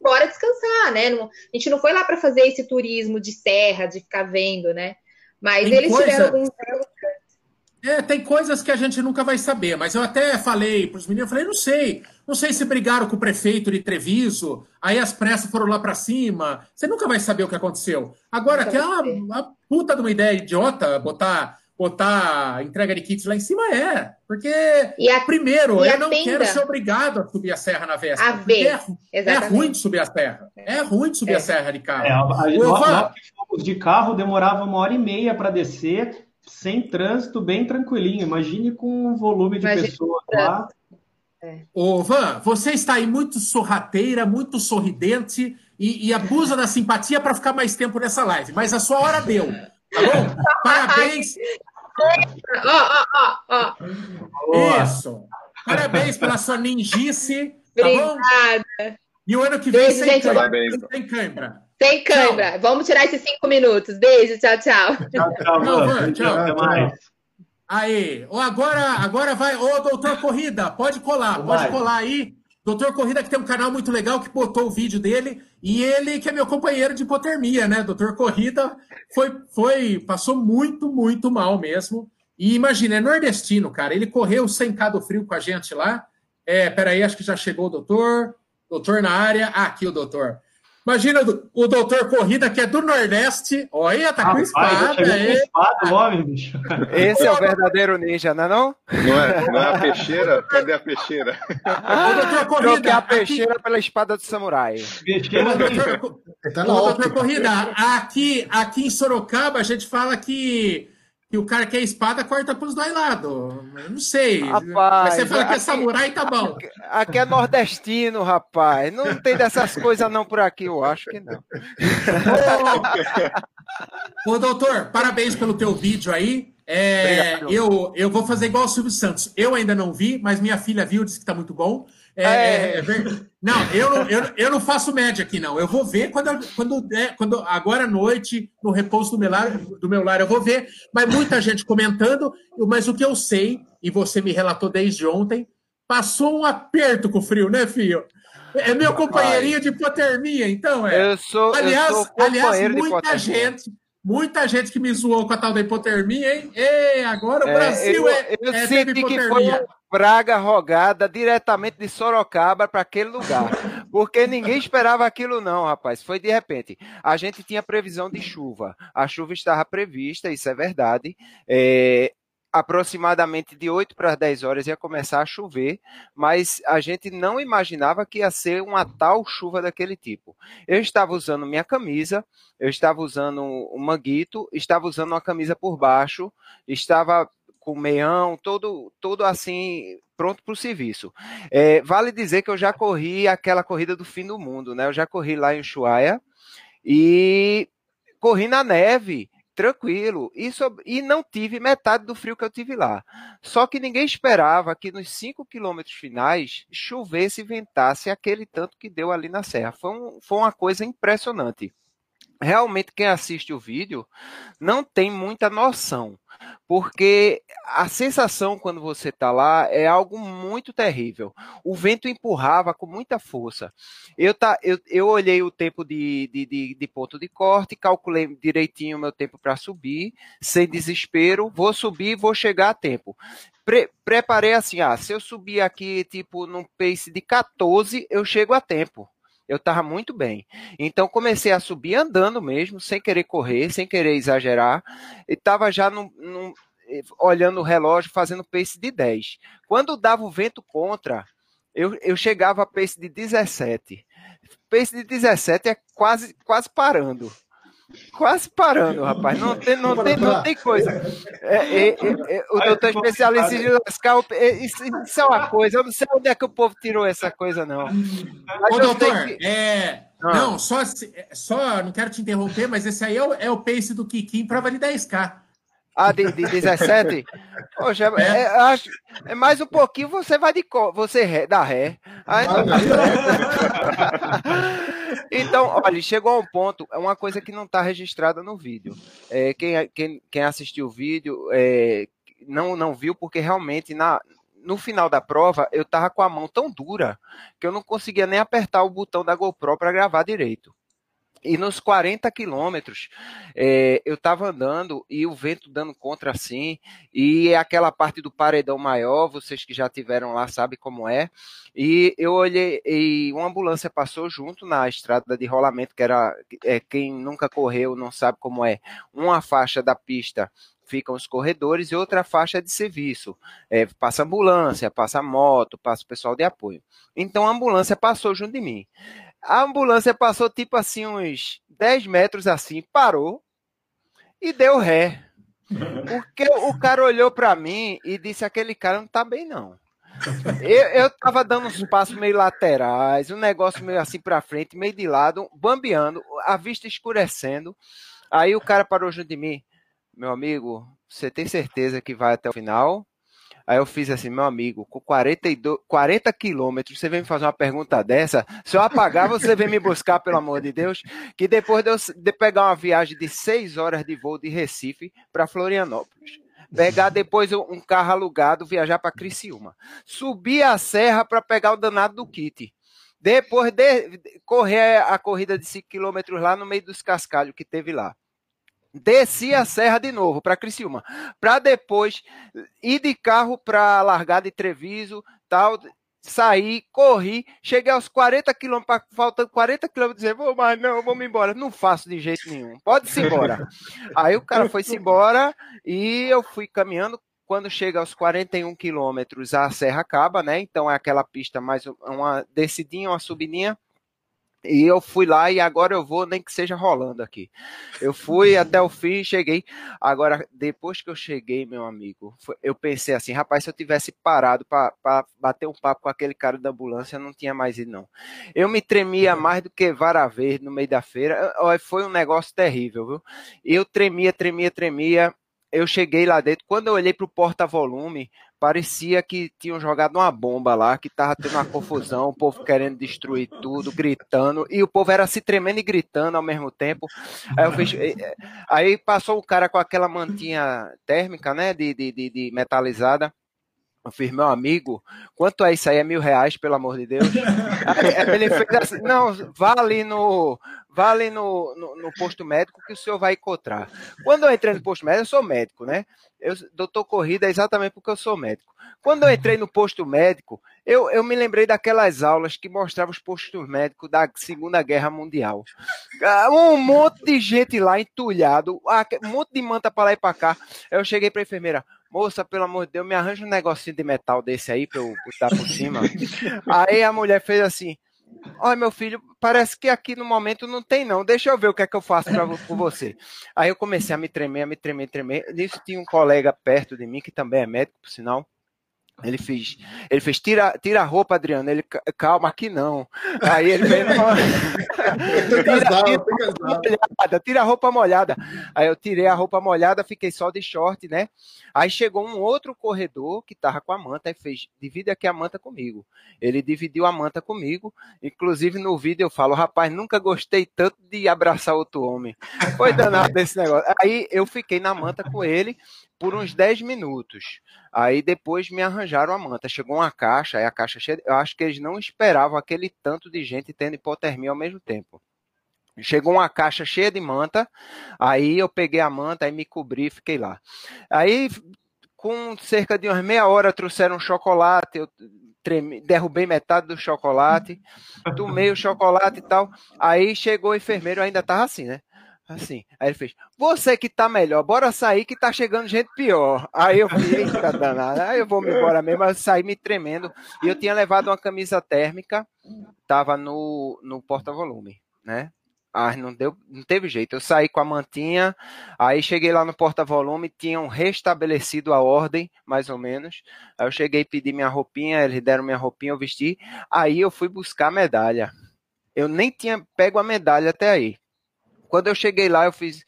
F: Bora descansar, né? Não, a gente não foi lá para fazer esse turismo de serra, de ficar vendo, né? Mas Tem eles coisa... tiveram alguns
A: é, tem coisas que a gente nunca vai saber, mas eu até falei para os meninos, eu falei, não sei, não sei se brigaram com o prefeito de Treviso, aí as pressas foram lá para cima, você nunca vai saber o que aconteceu. Agora, que é uma, uma, puta de uma ideia idiota botar botar entrega de kits lá em cima é, porque a, primeiro eu não tenda? quero ser obrigado a subir a serra na véspera. É, é, ruim de subir a serra, é ruim de subir é. a serra de carro. É, a, a,
G: que fomos de carro demorava uma hora e meia para descer sem trânsito, bem tranquilinho. Imagine com um volume de Imagine pessoas lá.
A: É. Ô, Van, você está aí muito sorrateira, muito sorridente e, e abusa da simpatia para ficar mais tempo nessa live, mas a sua hora deu, tá bom? Parabéns.
F: Ó, ó,
A: ó, Isso. Parabéns pela sua ninjice, tá Obrigada. bom? E o ano que vem
F: Beijo, sem,
A: câimbra, sem câimbra.
F: Sem câimbra. Vamos tirar esses cinco minutos. Beijo, tchau, tchau. Tchau, tchau,
A: mano. Tchau, Até mais. Aí, agora, agora vai. Ô, doutor Corrida, pode colar, pode vai. colar aí. Doutor Corrida, que tem um canal muito legal que botou o vídeo dele, e ele que é meu companheiro de hipotermia, né? Doutor Corrida foi, foi, passou muito, muito mal mesmo. E imagina, é nordestino, cara. Ele correu sem do frio com a gente lá. É, peraí, acho que já chegou o doutor. Doutor na área. Ah, aqui o doutor. Imagina o, doutor Corrida, que é do Nordeste. Olha, tá com espada. É. espada
H: homem, bicho. Esse é o verdadeiro ninja, não é não?
E: Não é, não é a peixeira? Cadê a peixeira?
H: Ah, doutor Corrida. Troquei a peixeira aqui... pela espada do samurai.
A: Doutor, doutor Corrida, aqui, aqui em Sorocaba a gente fala que que o cara quer espada, corta pros dois lados. Eu não sei. Rapaz, você fala que é samurai, tá bom.
H: Aqui, aqui, é nordestino, rapaz. Não tem dessas coisas não por aqui, eu acho que não.
A: Ô, doutor, parabéns pelo teu vídeo aí. É, eu, eu vou fazer igual o Silvio Santos. Eu ainda não vi, mas minha filha viu, disse que tá muito bom. É, é. é não, eu não, eu, eu não faço média aqui, não. Eu vou ver quando, quando, é, quando agora à noite, no repouso do meu, lar, do meu lar, eu vou ver. Mas muita gente comentando, mas o que eu sei, e você me relatou desde ontem, passou um aperto com o frio, né, filho? É meu companheirinho de hipotermia, então é.
H: Eu sou,
A: aliás,
H: eu sou
A: aliás muita gente, muita gente que me zoou com a tal da hipotermia, hein? E agora o é, Brasil
H: eu, é, eu é senti que foi praga rogada diretamente de Sorocaba para aquele lugar. Porque ninguém esperava aquilo, não, rapaz. Foi de repente. A gente tinha previsão de chuva. A chuva estava prevista, isso é verdade. É, aproximadamente de 8 para 10 horas ia começar a chover, mas a gente não imaginava que ia ser uma tal chuva daquele tipo. Eu estava usando minha camisa, eu estava usando um manguito, estava usando uma camisa por baixo, estava com meião, todo, todo assim, pronto para o serviço. É, vale dizer que eu já corri aquela corrida do fim do mundo, né? Eu já corri lá em Ushuaia e corri na neve, tranquilo, e, e não tive metade do frio que eu tive lá. Só que ninguém esperava que nos 5 quilômetros finais chovesse e ventasse aquele tanto que deu ali na serra. Foi, um, foi uma coisa impressionante realmente quem assiste o vídeo não tem muita noção, porque a sensação quando você está lá é algo muito terrível. O vento empurrava com muita força. Eu, tá, eu, eu olhei o tempo de, de, de, de ponto de corte, calculei direitinho o meu tempo para subir, sem desespero, vou subir, vou chegar a tempo. Pre preparei assim, ah, se eu subir aqui tipo num pace de 14, eu chego a tempo eu estava muito bem. Então comecei a subir andando mesmo, sem querer correr, sem querer exagerar, e estava já num, olhando o relógio, fazendo pace de 10. Quando dava o vento contra, eu, eu chegava a pace de 17. Pace de 17 é quase, quase parando. Quase parando, rapaz. Não tem, não tem, não tem coisa. É, é, é, é o doutor especialista em lascar. Isso, isso, é uma coisa. Eu não sei onde é que o povo tirou essa coisa, não.
A: Mas Ô, doutor, que... é. Ah. Não, só, só não quero te interromper, mas esse aí é o, é o pace do Kiki em prova de 10K.
H: Ah, de, de 17? Poxa, é. É, acho, é mais um pouquinho, você vai de você ré, dá ré. Aí, então, olha, chegou a um ponto, é uma coisa que não está registrada no vídeo. É, quem, quem, quem assistiu o vídeo é, não, não viu, porque realmente na, no final da prova eu tava com a mão tão dura que eu não conseguia nem apertar o botão da GoPro para gravar direito. E nos 40 quilômetros, é, eu estava andando e o vento dando contra assim, e aquela parte do paredão maior, vocês que já tiveram lá sabem como é. E eu olhei, e uma ambulância passou junto na estrada de rolamento, que era é, quem nunca correu não sabe como é. Uma faixa da pista ficam os corredores e outra faixa de serviço. É, passa ambulância, passa moto, passa o pessoal de apoio. Então a ambulância passou junto de mim. A ambulância passou tipo assim uns 10 metros assim, parou e deu ré. Porque o cara olhou para mim e disse: aquele cara não tá bem, não. Eu, eu tava dando uns passos meio laterais, um negócio meio assim para frente, meio de lado, bambeando, a vista escurecendo. Aí o cara parou junto de mim. Meu amigo, você tem certeza que vai até o final? Aí eu fiz assim, meu amigo, com 42, 40 quilômetros, você vem me fazer uma pergunta dessa? Se eu apagar, você vem me buscar, pelo amor de Deus. Que depois de eu de pegar uma viagem de seis horas de voo de Recife para Florianópolis. Pegar depois um carro alugado, viajar para Criciúma. Subir a serra para pegar o danado do kit. Depois de correr a corrida de 5 quilômetros lá no meio dos cascalhos que teve lá desci a serra de novo para Criciúma, para depois ir de carro para largar de Treviso, tal, saí, corri, cheguei aos 40 quilômetros, faltando 40 quilômetros, dizer, vou mais não, vamos embora. Não faço de jeito nenhum. Pode-se embora. Aí o cara foi-se embora e eu fui caminhando. Quando chega aos 41 quilômetros, a serra acaba, né? Então é aquela pista mais uma descidinha, uma subidinha. E eu fui lá e agora eu vou, nem que seja rolando aqui. Eu fui até o fim, cheguei. Agora, depois que eu cheguei, meu amigo, eu pensei assim, rapaz, se eu tivesse parado para bater um papo com aquele cara da ambulância, não tinha mais ido, não. Eu me tremia mais do que vara verde no meio da feira. Foi um negócio terrível, viu? Eu tremia, tremia, tremia. Eu cheguei lá dentro. Quando eu olhei para o porta-volume, parecia que tinham jogado uma bomba lá, que tava tendo uma confusão, o povo querendo destruir tudo, gritando, e o povo era se tremendo e gritando ao mesmo tempo. Aí, fiz, eh, eh, aí passou o cara com aquela mantinha térmica, né, de, de, de metalizada, eu fiz, meu amigo, quanto é isso aí? É mil reais, pelo amor de Deus. Aí, ele fez assim, não, vá ali no, vá ali no, no, no, posto médico que o senhor vai encontrar. Quando eu entrei no posto médico, eu sou médico, né? Eu, doutor Corrida é exatamente porque eu sou médico. Quando eu entrei no posto médico, eu, eu me lembrei daquelas aulas que mostravam os postos médicos da Segunda Guerra Mundial. Ah, um monte de gente lá entulhado, um monte de manta para lá e para cá. Eu cheguei para a enfermeira, moça, pelo amor de Deus, me arranja um negocinho de metal desse aí para eu botar por cima. aí a mulher fez assim, Olha, meu filho, parece que aqui no momento não tem, não. Deixa eu ver o que é que eu faço pra, você. Aí eu comecei a me tremer, a me tremer, tremer. Nisso tinha um colega perto de mim, que também é médico, por sinal. Ele fez, ele fez, tira, tira a roupa, Adriano. Ele, calma, aqui não. Aí ele veio, tira, tira, molhada, tira a roupa molhada. Aí eu tirei a roupa molhada, fiquei só de short, né? Aí chegou um outro corredor que tava com a manta e fez, divide aqui a manta comigo. Ele dividiu a manta comigo. Inclusive no vídeo eu falo, rapaz, nunca gostei tanto de abraçar outro homem. Foi danado esse negócio. Aí eu fiquei na manta com ele por uns 10 minutos. Aí depois me arranjaram a manta. Chegou uma caixa, aí a caixa cheia. Eu acho que eles não esperavam aquele tanto de gente tendo hipotermia ao mesmo tempo. Chegou uma caixa cheia de manta, aí eu peguei a manta, e me cobri fiquei lá. Aí, com cerca de umas meia hora, trouxeram um chocolate, eu treme, derrubei metade do chocolate, tomei o chocolate e tal. Aí chegou o enfermeiro, ainda tava assim, né? Assim. Aí ele fez: Você que tá melhor, bora sair que tá chegando gente pior. Aí eu falei: Eita danada, aí eu vou me embora mesmo. Eu saí me tremendo. E eu tinha levado uma camisa térmica, tava no, no porta-volume, né? Ah, não deu, não teve jeito. Eu saí com a mantinha, aí cheguei lá no porta-volume, tinham restabelecido a ordem, mais ou menos. Aí eu cheguei, pedi minha roupinha, eles deram minha roupinha, eu vesti. Aí eu fui buscar a medalha. Eu nem tinha pego a medalha até aí. Quando eu cheguei lá, eu fiz,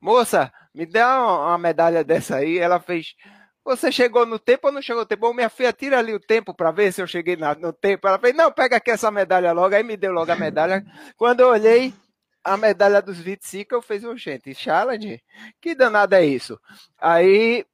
H: moça, me dá uma medalha dessa aí. Ela fez, você chegou no tempo ou não chegou no tempo? Bom, minha filha, tira ali o tempo para ver se eu cheguei no tempo. Ela fez, não, pega aqui essa medalha logo. Aí me deu logo a medalha. Quando eu olhei, a medalha dos 25, eu fiz, um gente, challenge? Que danada é isso? Aí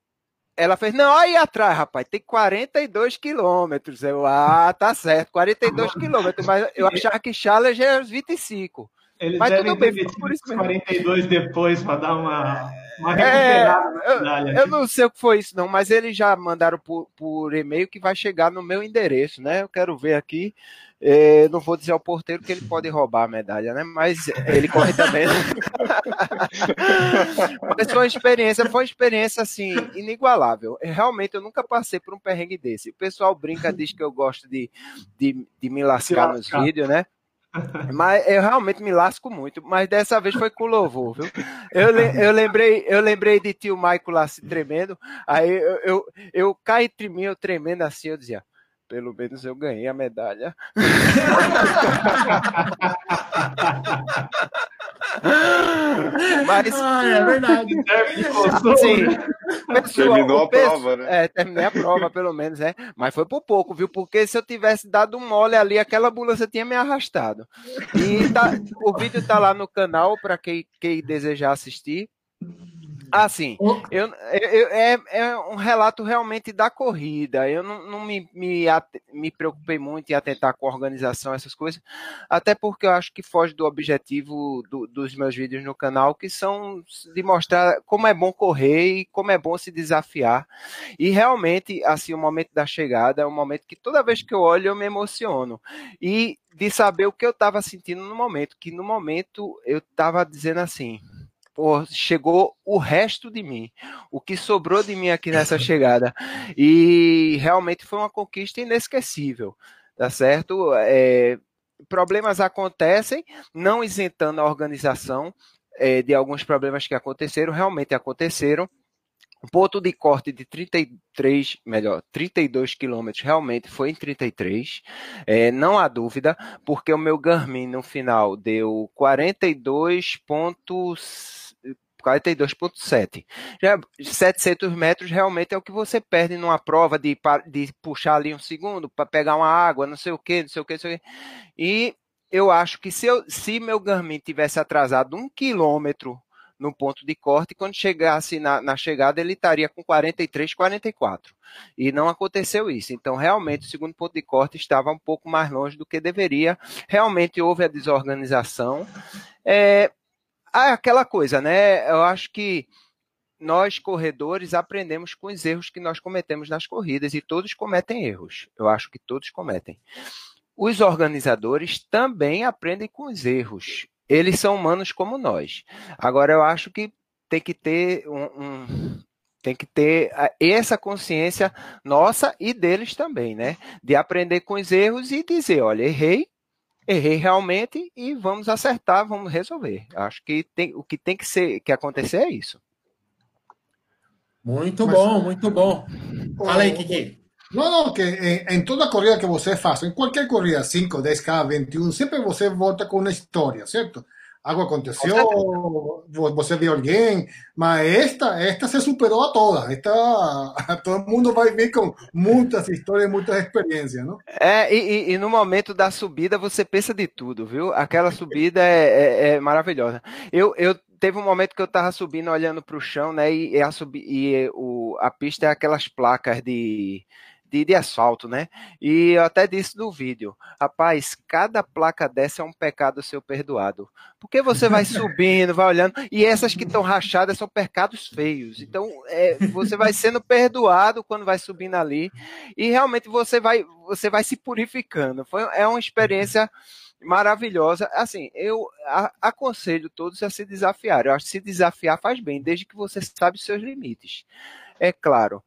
H: ela fez, não, aí atrás, rapaz, tem 42 quilômetros. Eu, ah, tá certo, 42 quilômetros, mas eu achava que challenge é os 25.
G: Eles Mas devem tudo bem, por isso 42 depois para dar uma, uma é,
H: eu, eu, não sei o que foi isso, não, mas eles já mandaram por, por e-mail que vai chegar no meu endereço, né? Eu quero ver aqui. É, não vou dizer ao porteiro que ele pode roubar a medalha, né? Mas ele corre também. Mas foi uma experiência, foi uma experiência assim, inigualável. Realmente eu nunca passei por um perrengue desse. O pessoal brinca, diz que eu gosto de, de, de me lascar nos vídeos, né? Mas eu realmente me lasco muito, mas dessa vez foi com louvor, viu? Eu, eu, lembrei, eu lembrei de tio Maico lá se tremendo, aí eu, eu, eu caí entre mim, eu tremendo assim, eu dizia, pelo menos eu ganhei a medalha.
A: Mas ah, é verdade.
H: Assim, pessoal, Terminou a prova, né? É, terminei a prova, pelo menos, né? Mas foi por pouco, viu? Porque se eu tivesse dado um mole ali, aquela ambulância tinha me arrastado. E tá, o vídeo tá lá no canal para quem, quem desejar assistir. Assim, eu, eu, é, é um relato realmente da corrida. Eu não, não me, me, me preocupei muito em atentar com a organização, essas coisas, até porque eu acho que foge do objetivo do, dos meus vídeos no canal, que são de mostrar como é bom correr e como é bom se desafiar. E realmente, assim, o momento da chegada é um momento que toda vez que eu olho eu me emociono. E de saber o que eu estava sentindo no momento, que no momento eu estava dizendo assim chegou o resto de mim, o que sobrou de mim aqui nessa chegada. E realmente foi uma conquista inesquecível, tá certo? É, problemas acontecem, não isentando a organização é, de alguns problemas que aconteceram, realmente aconteceram. O ponto de corte de 33, melhor, 32 quilômetros realmente foi em 33, é, não há dúvida, porque o meu Garmin no final deu 42 pontos 42,7. 700 metros realmente é o que você perde numa prova de, de puxar ali um segundo para pegar uma água, não sei o que, não sei o que, não sei o. E eu acho que se, eu, se meu Garmin tivesse atrasado um quilômetro no ponto de corte, quando chegasse na, na, chegada, ele estaria com 43, 44. E não aconteceu isso. Então, realmente, o segundo ponto de corte estava um pouco mais longe do que deveria. Realmente houve a desorganização. É, ah, aquela coisa, né? Eu acho que nós, corredores, aprendemos com os erros que nós cometemos nas corridas, e todos cometem erros. Eu acho que todos cometem. Os organizadores também aprendem com os erros. Eles são humanos como nós. Agora, eu acho que tem que ter um, um tem que ter essa consciência nossa e deles também, né? De aprender com os erros e dizer, olha, errei, errei realmente e vamos acertar, vamos resolver. Acho que tem, o que tem que ser que acontecer é isso.
A: Muito Mas, bom, muito bom. Fala aí, Kiki.
C: Não, não, que em, em, toda corrida que você faz, em qualquer corrida, 5, 10K, 21, sempre você volta com uma história, certo? algo aconteceu, você viu alguém, mas esta, esta se superou a toda. Esta, todo mundo vai vir com muitas histórias, muitas experiências, não?
H: É, e, e, no momento da subida você pensa de tudo, viu? Aquela subida é, é, é maravilhosa. Eu, eu teve um momento que eu tava subindo olhando para o chão, né? E, a, sub, e o, a pista é aquelas placas de de, de asfalto, né? E eu até disse no vídeo, rapaz, cada placa dessa é um pecado seu perdoado. Porque você vai subindo, vai olhando, e essas que estão rachadas são pecados feios. Então, é, você vai sendo perdoado quando vai subindo ali, e realmente você vai, você vai se purificando. Foi, é uma experiência maravilhosa. Assim, eu aconselho todos a se desafiar. Eu acho que se desafiar faz bem, desde que você sabe os seus limites. É claro,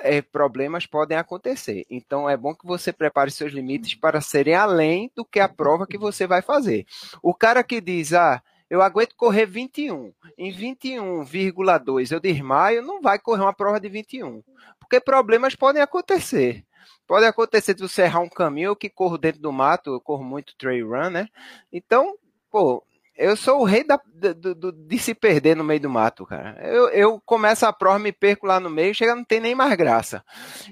H: é, problemas podem acontecer. Então é bom que você prepare seus limites para serem além do que a prova que você vai fazer. O cara que diz, ah, eu aguento correr 21, em 21,2 eu desmaio, não vai correr uma prova de 21. Porque problemas podem acontecer. Pode acontecer de você errar um caminho, eu que corro dentro do mato, eu corro muito trail run, né? Então, pô, eu sou o rei da, do, do, de se perder no meio do mato, cara. Eu, eu começo a prova, me perco lá no meio, chega, não tem nem mais graça.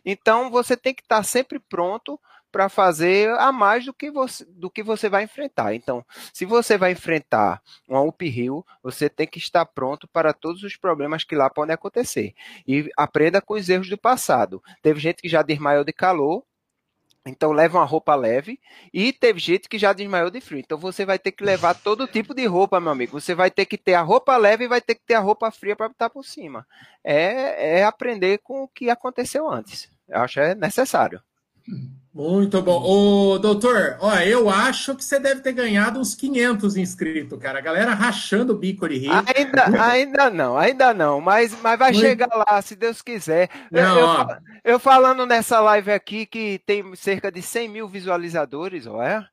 H: Então você tem que estar sempre pronto para fazer a mais do que, você, do que você vai enfrentar. Então, se você vai enfrentar um uphill, você tem que estar pronto para todos os problemas que lá podem acontecer. E aprenda com os erros do passado. Teve gente que já desmaiou de calor, então leva uma roupa leve e teve gente que já desmaiou de frio. Então você vai ter que levar todo tipo de roupa, meu amigo. Você vai ter que ter a roupa leve e vai ter que ter a roupa fria para estar por cima. É, é aprender com o que aconteceu antes. Eu acho que é necessário.
A: Muito bom. Ô, doutor, ó, eu acho que você deve ter ganhado uns 500 inscritos, cara. A galera rachando o bico de rir.
H: Ainda, ainda não, ainda não. Mas, mas vai Muito... chegar lá, se Deus quiser. Não, eu, eu, eu, falando nessa live aqui que tem cerca de 100 mil visualizadores, ó, é?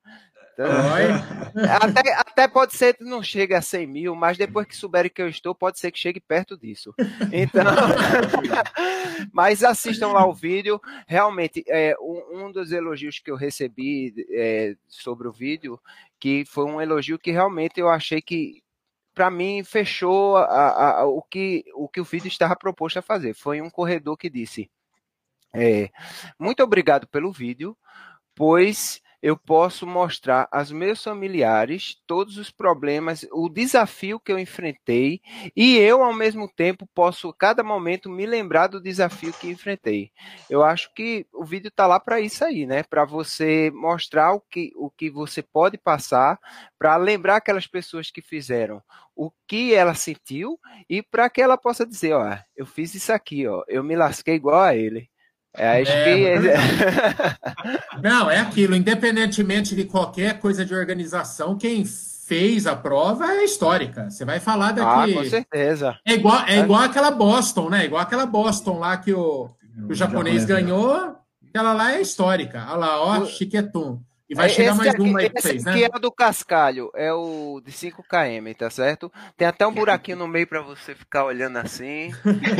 H: até, até pode ser que não chegue a 100 mil, mas depois que souberem que eu estou, pode ser que chegue perto disso. Então, mas assistam lá o vídeo. Realmente, é, um, um dos elogios que eu recebi é, sobre o vídeo, que foi um elogio que realmente eu achei que para mim fechou a, a, a, o, que, o que o vídeo estava proposto a fazer. Foi um corredor que disse: é, Muito obrigado pelo vídeo, pois eu posso mostrar aos meus familiares todos os problemas, o desafio que eu enfrentei, e eu, ao mesmo tempo, posso, a cada momento, me lembrar do desafio que enfrentei. Eu acho que o vídeo está lá para isso aí, né? Para você mostrar o que, o que você pode passar, para lembrar aquelas pessoas que fizeram o que ela sentiu e para que ela possa dizer, ó, eu fiz isso aqui, ó, eu me lasquei igual a ele. É, acho é,
A: que... Não, é aquilo, independentemente de qualquer coisa de organização, quem fez a prova é histórica. Você vai falar daqui.
H: Ah, com certeza.
A: É igual, é igual aquela Boston, né? Igual aquela Boston lá que o, o japonês ganhou. Aquela lá é histórica. Olha lá, ó, Chiquetum. E vai chegar mais aqui, um aí pra
H: vocês, né? Esse aqui é o do Cascalho, é o de 5 km, tá certo? Tem até um buraquinho no meio para você ficar olhando assim.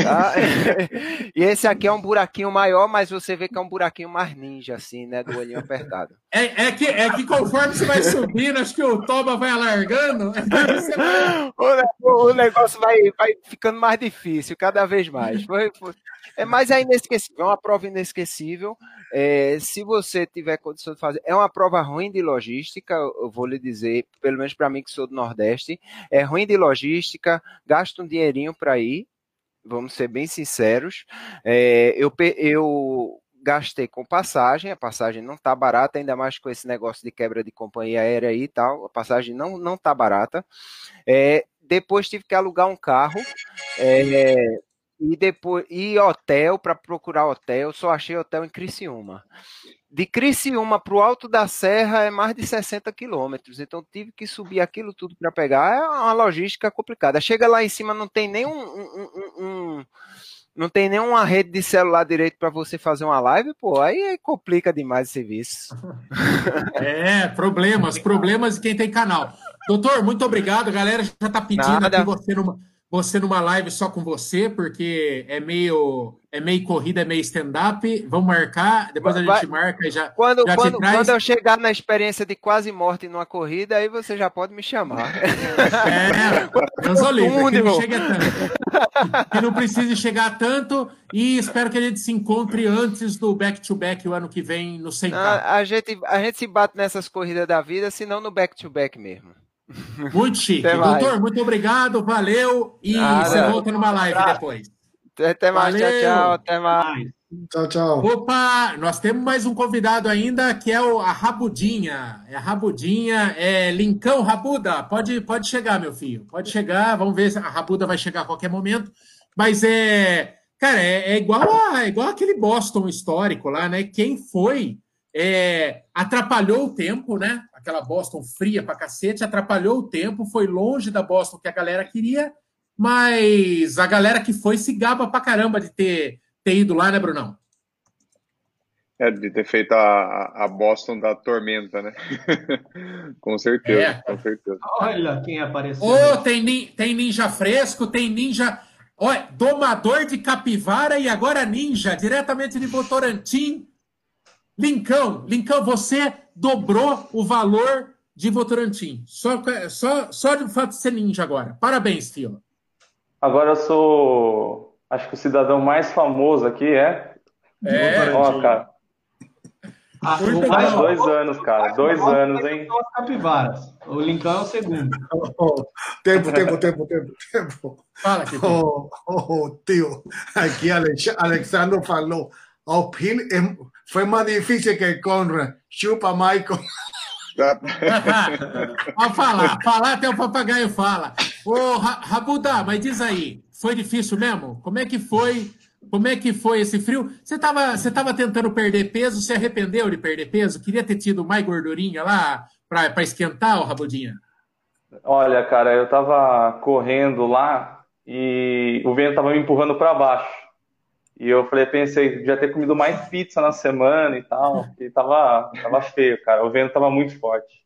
H: Tá? e esse aqui é um buraquinho maior, mas você vê que é um buraquinho mais ninja, assim, né? Do olhinho apertado.
A: É, é, que, é que conforme você vai subindo, acho que o toba vai alargando.
H: Vai... O, o, negócio vai, vai ficando mais difícil, cada vez mais. Foi, foi... É, mas é inesquecível, é uma prova inesquecível. É, se você tiver condição de fazer, é uma prova ruim de logística, eu vou lhe dizer, pelo menos para mim que sou do Nordeste, é ruim de logística, gasta um dinheirinho para ir, vamos ser bem sinceros. É, eu, eu gastei com passagem, a passagem não tá barata, ainda mais com esse negócio de quebra de companhia aérea aí e tal, a passagem não, não tá barata. É, depois tive que alugar um carro, é, e depois e hotel para procurar hotel, só achei hotel em Criciúma. De Criciúma para o Alto da Serra é mais de 60 quilômetros, então tive que subir aquilo tudo para pegar. É uma logística complicada. Chega lá em cima, não tem nem um, um, um, não tem nenhuma rede de celular direito para você fazer uma live, pô, aí complica demais o serviço.
A: É, problemas, problemas de quem tem canal. Doutor, muito obrigado. A galera já está pedindo Nada. aqui você numa você numa live só com você, porque é meio é meio corrida, é meio stand-up. Vamos marcar, depois a gente marca e já.
H: Quando,
A: já
H: quando, quando eu chegar na experiência de quase morte numa corrida, aí você já pode me chamar.
A: É, Deus que não chegue tanto. Que não precise chegar tanto. E espero que a gente se encontre antes do back-to-back o ano que vem no 100
H: a, a, gente, a gente se bate nessas corridas da vida, senão no back-to-back -back mesmo.
A: Muito chique. Doutor, muito obrigado, valeu. E Nada. você volta numa live tá. depois.
H: Até mais, valeu. tchau, tchau. Até mais.
C: Tchau, tchau.
A: Opa, nós temos mais um convidado ainda, que é o, a Rabudinha. É a Rabudinha, é Lincão Rabuda. Pode, pode chegar, meu filho. Pode chegar. Vamos ver se a Rabuda vai chegar a qualquer momento. Mas é. Cara, é, é igual, a, é igual aquele Boston histórico lá, né? Quem foi é, atrapalhou o tempo, né? Aquela Boston fria pra cacete, atrapalhou o tempo, foi longe da Boston que a galera queria, mas a galera que foi se gaba pra caramba de ter, ter ido lá, né, Brunão?
E: É, de ter feito a, a Boston da tormenta, né? com certeza, é. com certeza.
G: Olha quem apareceu.
A: Oh, tem, tem ninja fresco, tem ninja. Olha, domador de capivara e agora ninja, diretamente de Votorantim Lincão, Lincão, você dobrou o valor de Votorantim. Só, só, só de fato de ser ninja agora. Parabéns, Fila.
I: Agora eu sou, acho que o cidadão mais famoso aqui é.
A: É.
I: Ó, cara. Ah, mais dois anos, cara. Dois anos, hein? São as
G: capivaras. O Lincão é o segundo.
C: Oh, tempo, tempo, tempo, tempo, tempo.
A: Fala, que
C: oh, oh, tio, aqui Alexandre falou. O Pin é foi mais difícil que Conrad. Chupa, Michael.
A: Pode falar, falar até o papagaio fala. Ô, Rabuda, mas diz aí, foi difícil mesmo? Como é que foi? Como é que foi esse frio? Você estava você tava tentando perder peso, se arrependeu de perder peso? Queria ter tido mais gordurinha lá para esquentar, ô Rabudinha?
I: Olha, cara, eu estava correndo lá e o vento estava me empurrando para baixo. E eu falei, pensei, já ter comido mais pizza na semana e tal, e tava, tava feio, cara. O vento tava muito forte.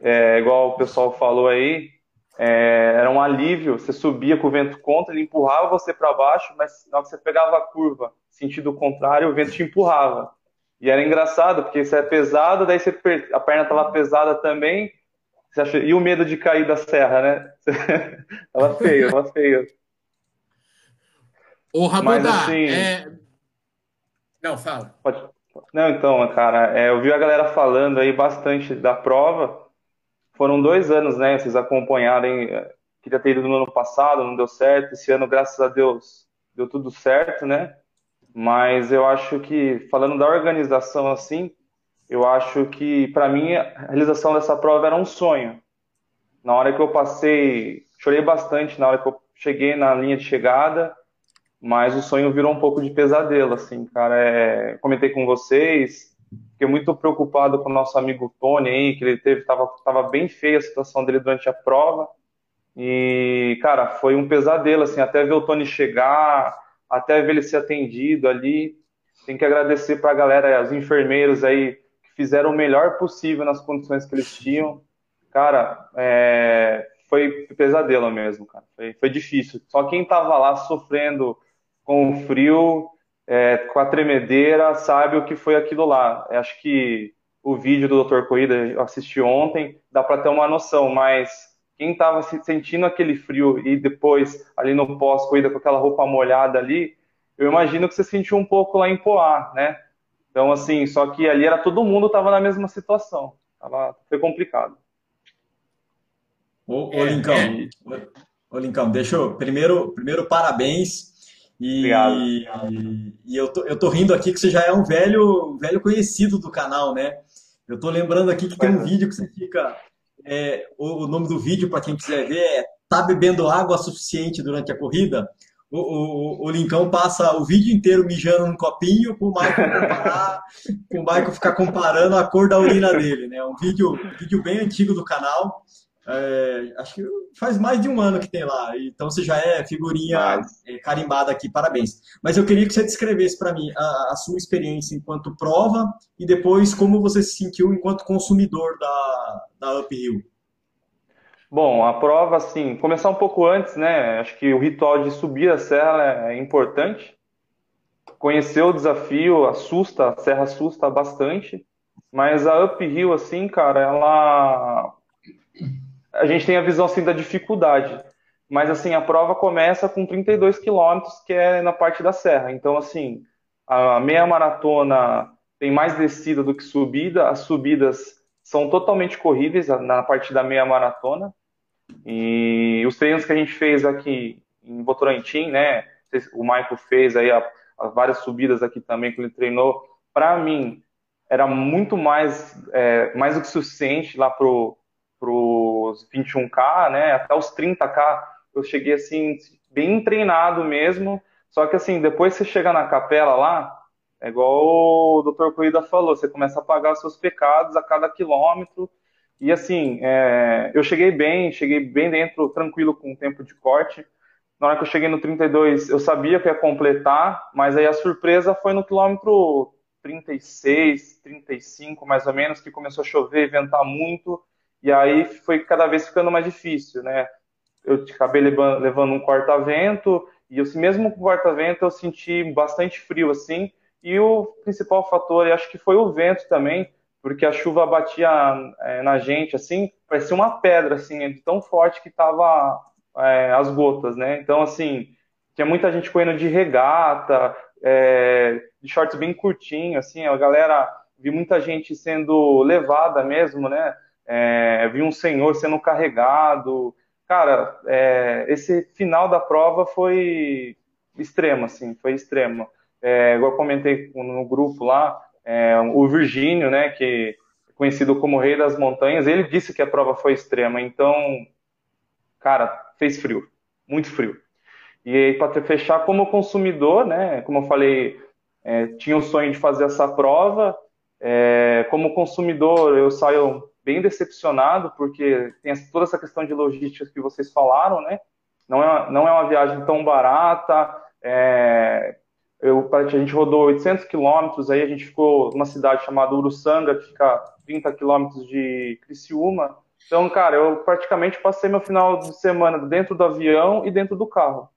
I: É, igual o pessoal falou aí, é, era um alívio. Você subia com o vento contra, ele empurrava você para baixo, mas na hora que você pegava a curva, sentido contrário, o vento te empurrava. E era engraçado, porque você é pesado, daí você, a perna tava pesada também, e o medo de cair da serra, né? tava feio, tava feio.
A: Ô, Rabuda, assim, é... Não, fala.
I: Pode... Não, então, cara, é, eu vi a galera falando aí bastante da prova. Foram dois anos, né? Vocês acompanharem. É, queria ter ido no ano passado, não deu certo. Esse ano, graças a Deus, deu tudo certo, né? Mas eu acho que, falando da organização assim, eu acho que, para mim, a realização dessa prova era um sonho. Na hora que eu passei, chorei bastante na hora que eu cheguei na linha de chegada mas o sonho virou um pouco de pesadelo, assim, cara. É... Comentei com vocês, fiquei muito preocupado com o nosso amigo Tony aí, que ele teve, tava, tava bem feia a situação dele durante a prova. E, cara, foi um pesadelo, assim, até ver o Tony chegar, até ver ele ser atendido ali. Tem que agradecer para a galera, os enfermeiros aí, que fizeram o melhor possível nas condições que eles tinham. Cara, é, foi pesadelo mesmo, cara. Foi, foi difícil. Só quem estava lá sofrendo com o frio, é, com a tremedeira, sabe o que foi aquilo lá. Eu acho que o vídeo do Dr. Corrida eu assisti ontem, dá para ter uma noção, mas quem estava sentindo aquele frio e depois ali no pós-corrida com aquela roupa molhada ali, eu imagino que você sentiu um pouco lá em Poá, né? Então, assim, só que ali era todo mundo estava na mesma situação. Tava, foi complicado.
D: Ô, ô Lincão, é. ô, Lincão, deixa eu. Primeiro, primeiro parabéns. E, e, e, eu, tô, eu tô rindo aqui que você já é um velho, velho conhecido do canal, né? Eu tô lembrando aqui que tem um vídeo que você fica. É, o, o nome do vídeo, para quem quiser ver, é Tá bebendo água suficiente durante a corrida? o, o, o Lincão passa o vídeo inteiro mijando num copinho para o Michael comparar, o Michael ficar comparando a cor da urina dele, né? Um vídeo, um vídeo bem antigo do canal. É, acho que faz mais de um ano que tem lá, então você já é figurinha é, carimbada aqui, parabéns. Mas eu queria que você descrevesse para mim a, a, sua experiência enquanto prova e depois como você se sentiu enquanto consumidor da, da Uphill.
I: Bom, a prova, assim, começar um pouco antes, né? Acho que o ritual de subir a serra é importante. Conhecer o desafio assusta, a serra assusta bastante, mas a uphill, assim, cara, ela. A gente tem a visão, assim, da dificuldade. Mas, assim, a prova começa com 32 quilômetros, que é na parte da serra. Então, assim, a meia maratona tem mais descida do que subida, as subidas são totalmente corríveis na parte da meia maratona. E os treinos que a gente fez aqui em Votorantim, né? O Michael fez aí a, a várias subidas aqui também que ele treinou. Para mim, era muito mais, é, mais do que suficiente lá pro os 21K, né? Até os 30K eu cheguei assim, bem treinado mesmo. Só que assim, depois você chega na capela lá, é igual o Dr. Corrida falou, você começa a pagar os seus pecados a cada quilômetro e assim, é, eu cheguei bem, cheguei bem dentro, tranquilo com o tempo de corte. Na hora que eu cheguei no 32, eu sabia que ia completar, mas aí a surpresa foi no quilômetro 36, 35 mais ou menos, que começou a chover, ventar muito, e aí foi cada vez ficando mais difícil, né? Eu acabei levando um corta-vento, e eu, mesmo com corta-vento eu senti bastante frio assim, e o principal fator, eu acho que foi o vento também, porque a chuva batia é, na gente, assim, parecia uma pedra, assim, tão forte que tava é, as gotas, né? Então, assim, tinha muita gente correndo de regata, é, de shorts bem curtinho, assim, a galera, vi muita gente sendo levada mesmo, né? É, vi um senhor sendo carregado. Cara, é, esse final da prova foi extremo, assim, foi extremo. É, igual eu comentei no grupo lá, é, o Virgínio, né, que é conhecido como Rei das Montanhas, ele disse que a prova foi extrema. Então, cara, fez frio, muito frio. E aí, para fechar, como consumidor, né, como eu falei, é, tinha o sonho de fazer essa prova. É, como consumidor, eu saio bem decepcionado, porque tem toda essa questão de logística que vocês falaram, né? Não é, não é uma viagem tão barata, é, eu, a gente rodou 800 quilômetros, aí a gente ficou numa cidade chamada Uruçanga, que fica 30 quilômetros de Criciúma. Então, cara, eu praticamente passei meu final de semana dentro do avião e dentro do carro.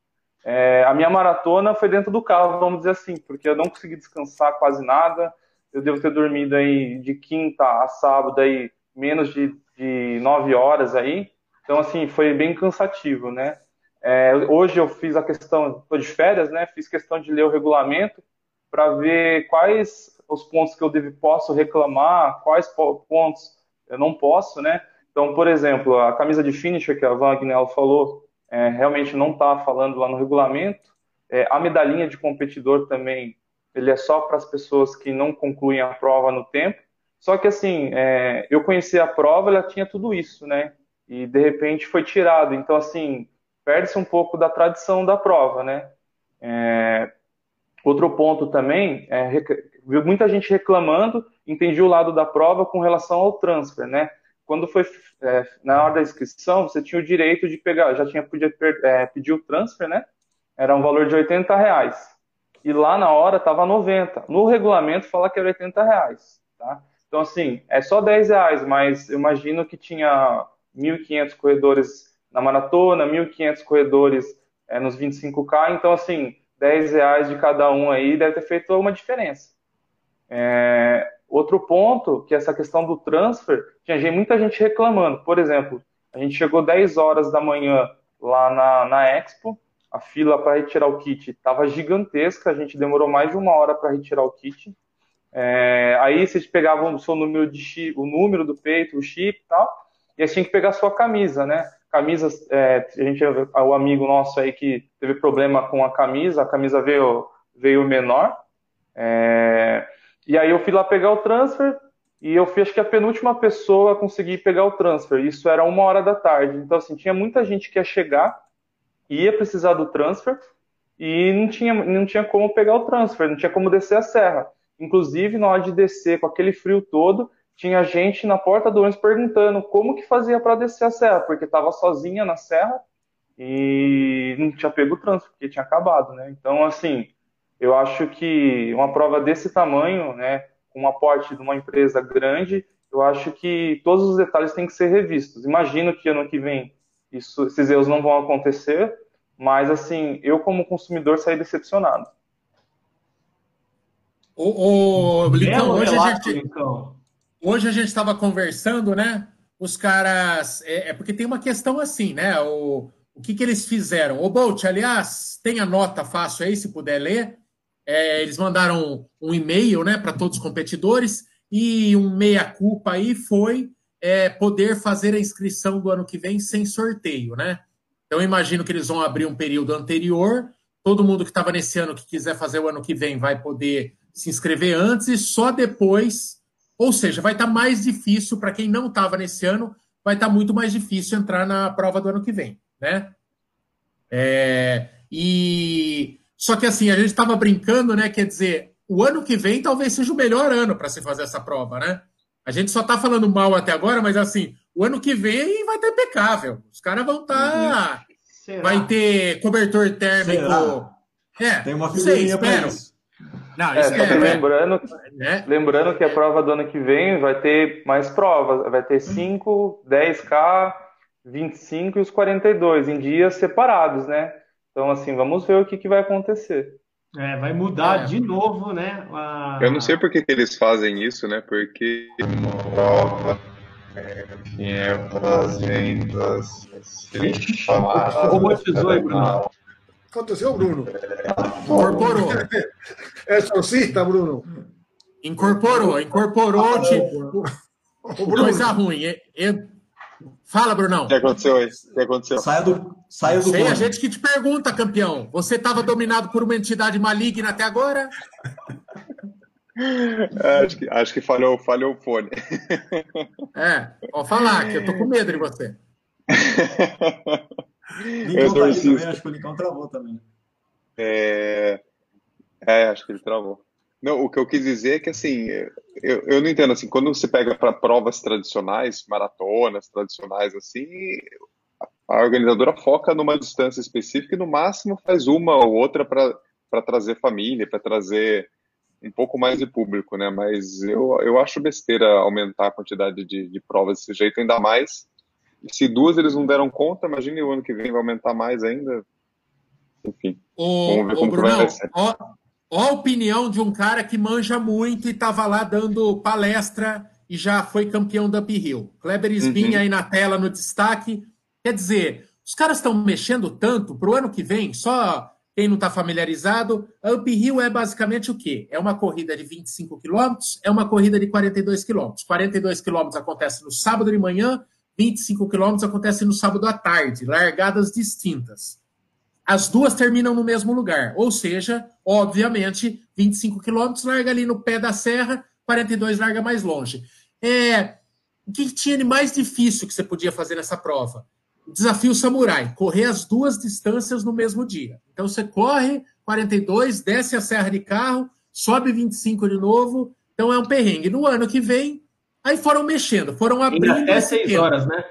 I: É, a minha maratona foi dentro do carro, vamos dizer assim, porque eu não consegui descansar quase nada. Eu devo ter dormido aí de quinta a sábado aí menos de, de nove horas aí. Então, assim, foi bem cansativo, né? É, hoje eu fiz a questão, estou de férias, né? Fiz questão de ler o regulamento para ver quais os pontos que eu devo, posso reclamar, quais pontos eu não posso, né? Então, por exemplo, a camisa de finisher que a Wagner falou, é, realmente não está falando lá no regulamento. É, a medalhinha de competidor também, ele é só para as pessoas que não concluem a prova no tempo. Só que assim, é, eu conheci a prova, ela tinha tudo isso, né? E de repente foi tirado. Então, assim, perde-se um pouco da tradição da prova, né? É, outro ponto também, é, viu muita gente reclamando, entendi o lado da prova com relação ao transfer, né? Quando foi é, na hora da inscrição, você tinha o direito de pegar, já tinha podia é, pedir o transfer, né? Era um valor de 80 reais. E lá na hora estava 90. No regulamento fala que era 80 reais, tá? Então, assim, é só 10 reais, mas eu imagino que tinha 1.500 corredores na maratona, 1.500 corredores é, nos 25K, então, assim, 10 reais de cada um aí deve ter feito uma diferença. É, outro ponto, que é essa questão do transfer, tinha muita gente reclamando. Por exemplo, a gente chegou 10 horas da manhã lá na, na Expo, a fila para retirar o kit estava gigantesca, a gente demorou mais de uma hora para retirar o kit. É, aí vocês pegavam o seu número de chip, o número do peito, o chip e tal, e aí tinha que pegar a sua camisa, né? Camisas, é, a gente, o amigo nosso aí que teve problema com a camisa, a camisa veio, veio menor. É, e aí eu fui lá pegar o transfer e eu fui, acho que a penúltima pessoa a conseguir pegar o transfer. Isso era uma hora da tarde. Então, assim, tinha muita gente que ia chegar, ia precisar do transfer e não tinha, não tinha como pegar o transfer, não tinha como descer a serra. Inclusive, na hora de descer com aquele frio todo, tinha gente na porta do ônibus perguntando como que fazia para descer a serra, porque estava sozinha na serra e não tinha pego o transfer, porque tinha acabado, né? Então, assim, eu acho que uma prova desse tamanho, né, com um aporte de uma empresa grande, eu acho que todos os detalhes têm que ser revistos. Imagino que ano que vem isso, esses erros não vão acontecer, mas assim, eu como consumidor saí decepcionado.
A: O, o Lincoln, hoje, a gente, hoje a gente estava conversando, né? Os caras. É, é, porque tem uma questão assim, né? O, o que, que eles fizeram? O Bolt, aliás, tem a nota fácil aí, se puder ler. É, eles mandaram um e-mail né, para todos os competidores e um meia-culpa aí foi é, poder fazer a inscrição do ano que vem sem sorteio, né? Então, eu imagino que eles vão abrir um período anterior. Todo mundo que estava nesse ano que quiser fazer o ano que vem vai poder se inscrever antes e só depois. Ou seja, vai estar tá mais difícil para quem não estava nesse ano, vai estar tá muito mais difícil entrar na prova do ano que vem, né? É, e só que assim, a gente estava brincando, né? Quer dizer, o ano que vem talvez seja o melhor ano para se fazer essa prova, né? A gente só está falando mal até agora, mas assim, o ano que vem vai estar tá impecável. Os caras vão estar. Tá... Vai ter cobertor térmico. Será?
D: É, Tem uma figurinha para isso.
I: Não, é, é, é, lembrando, é. lembrando que a prova do ano que vem vai ter mais provas. Vai ter 5, 10K, 25 e os 42 em dias separados, né? Então, assim, vamos ver o que, que vai acontecer.
G: É, vai mudar é. de novo, né? A...
E: Eu não sei por que, que eles fazem isso, né? Porque prova é
C: as vendas robotizou aí, Bruno. Aconteceu, Bruno?
A: Incorporou.
C: É exorcista, Bruno?
A: Incorporou, incorporou, tipo, coisa ruim. É, é, Fala, Brunão.
E: O que aconteceu aí? O que aconteceu?
D: Saia do, saia do
A: Sei, a gente que te pergunta, campeão. Você estava dominado por uma entidade maligna até agora?
E: É, acho, que, acho que falhou, falhou o fone.
A: É, pode falar, que eu tô com medo de você.
D: Lincoln tá também, acho que o Lincoln travou também.
E: É... é, acho que ele travou. Não, o que eu quis dizer é que, assim, eu, eu não entendo, assim, quando você pega para provas tradicionais, maratonas tradicionais, assim, a organizadora foca numa distância específica e, no máximo, faz uma ou outra para trazer família, para trazer um pouco mais de público, né? Mas eu, eu acho besteira aumentar a quantidade de, de provas desse jeito, ainda mais. Se duas eles não deram conta, imagine o ano que vem vai aumentar mais ainda. Enfim.
A: O, vamos ver como Brunão, vai ser. Ó, Ó a opinião de um cara que manja muito e estava lá dando palestra e já foi campeão da uphill. Kleber Sbin uhum. aí na tela, no destaque. Quer dizer, os caras estão mexendo tanto para o ano que vem, só quem não está familiarizado, a uphill é basicamente o quê? É uma corrida de 25 quilômetros, é uma corrida de 42 quilômetros. 42 quilômetros acontece no sábado de manhã, 25 quilômetros acontece no sábado à tarde, largadas distintas as duas terminam no mesmo lugar. Ou seja, obviamente, 25 quilômetros larga ali no pé da serra, 42 larga mais longe. É, o que tinha de mais difícil que você podia fazer nessa prova? desafio samurai, correr as duas distâncias no mesmo dia. Então você corre 42, desce a serra de carro, sobe 25 de novo, então é um perrengue. No ano que vem, aí foram mexendo, foram abrindo.
G: Até seis horas, né?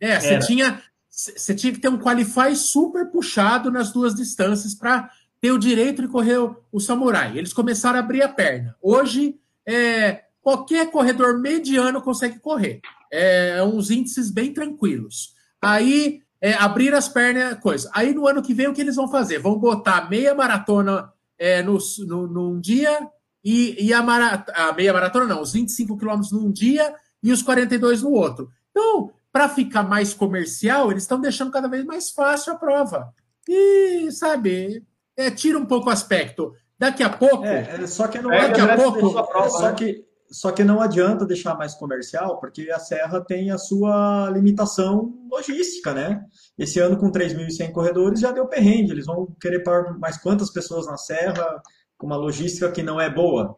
A: É, você tinha você tinha que ter um qualify super puxado nas duas distâncias para ter o direito de correr o, o, samurai. Eles começaram a abrir a perna. Hoje, é, qualquer corredor mediano consegue correr. É uns índices bem tranquilos. Aí é, abrir as pernas, coisa. Aí no ano que vem o que eles vão fazer? Vão botar meia maratona é, no, no, num dia e, e a, a, meia maratona não, os 25 quilômetros num dia e os 42 no outro. Então, para ficar mais comercial, eles estão deixando cada vez mais fácil a prova. E, sabe, é, tira um pouco o aspecto. Daqui a pouco.
D: É, é só que não é, daqui a pouco. Prova, só, né? que, só que não adianta deixar mais comercial, porque a Serra tem a sua limitação logística, né? Esse ano, com 3.100 corredores, já deu perrengue. Eles vão querer pôr mais quantas pessoas na Serra, com uma logística que não é boa. Não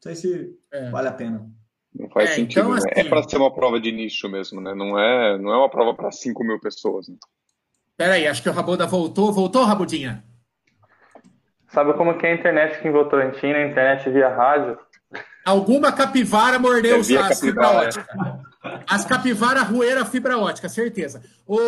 D: sei se é. vale a pena.
E: Não faz é, sentido. Então, né? É assim, é para ser uma prova de nicho mesmo, né? Não é, não é uma prova para 5 mil pessoas. Né?
A: Peraí, acho que o Rabuda voltou. Voltou, Rabudinha?
I: Sabe como que é a internet aqui em Votorantim, a internet via rádio?
A: Alguma capivara mordeu é as fibra é. ótica. As capivara roeram fibra ótica, certeza. Ô,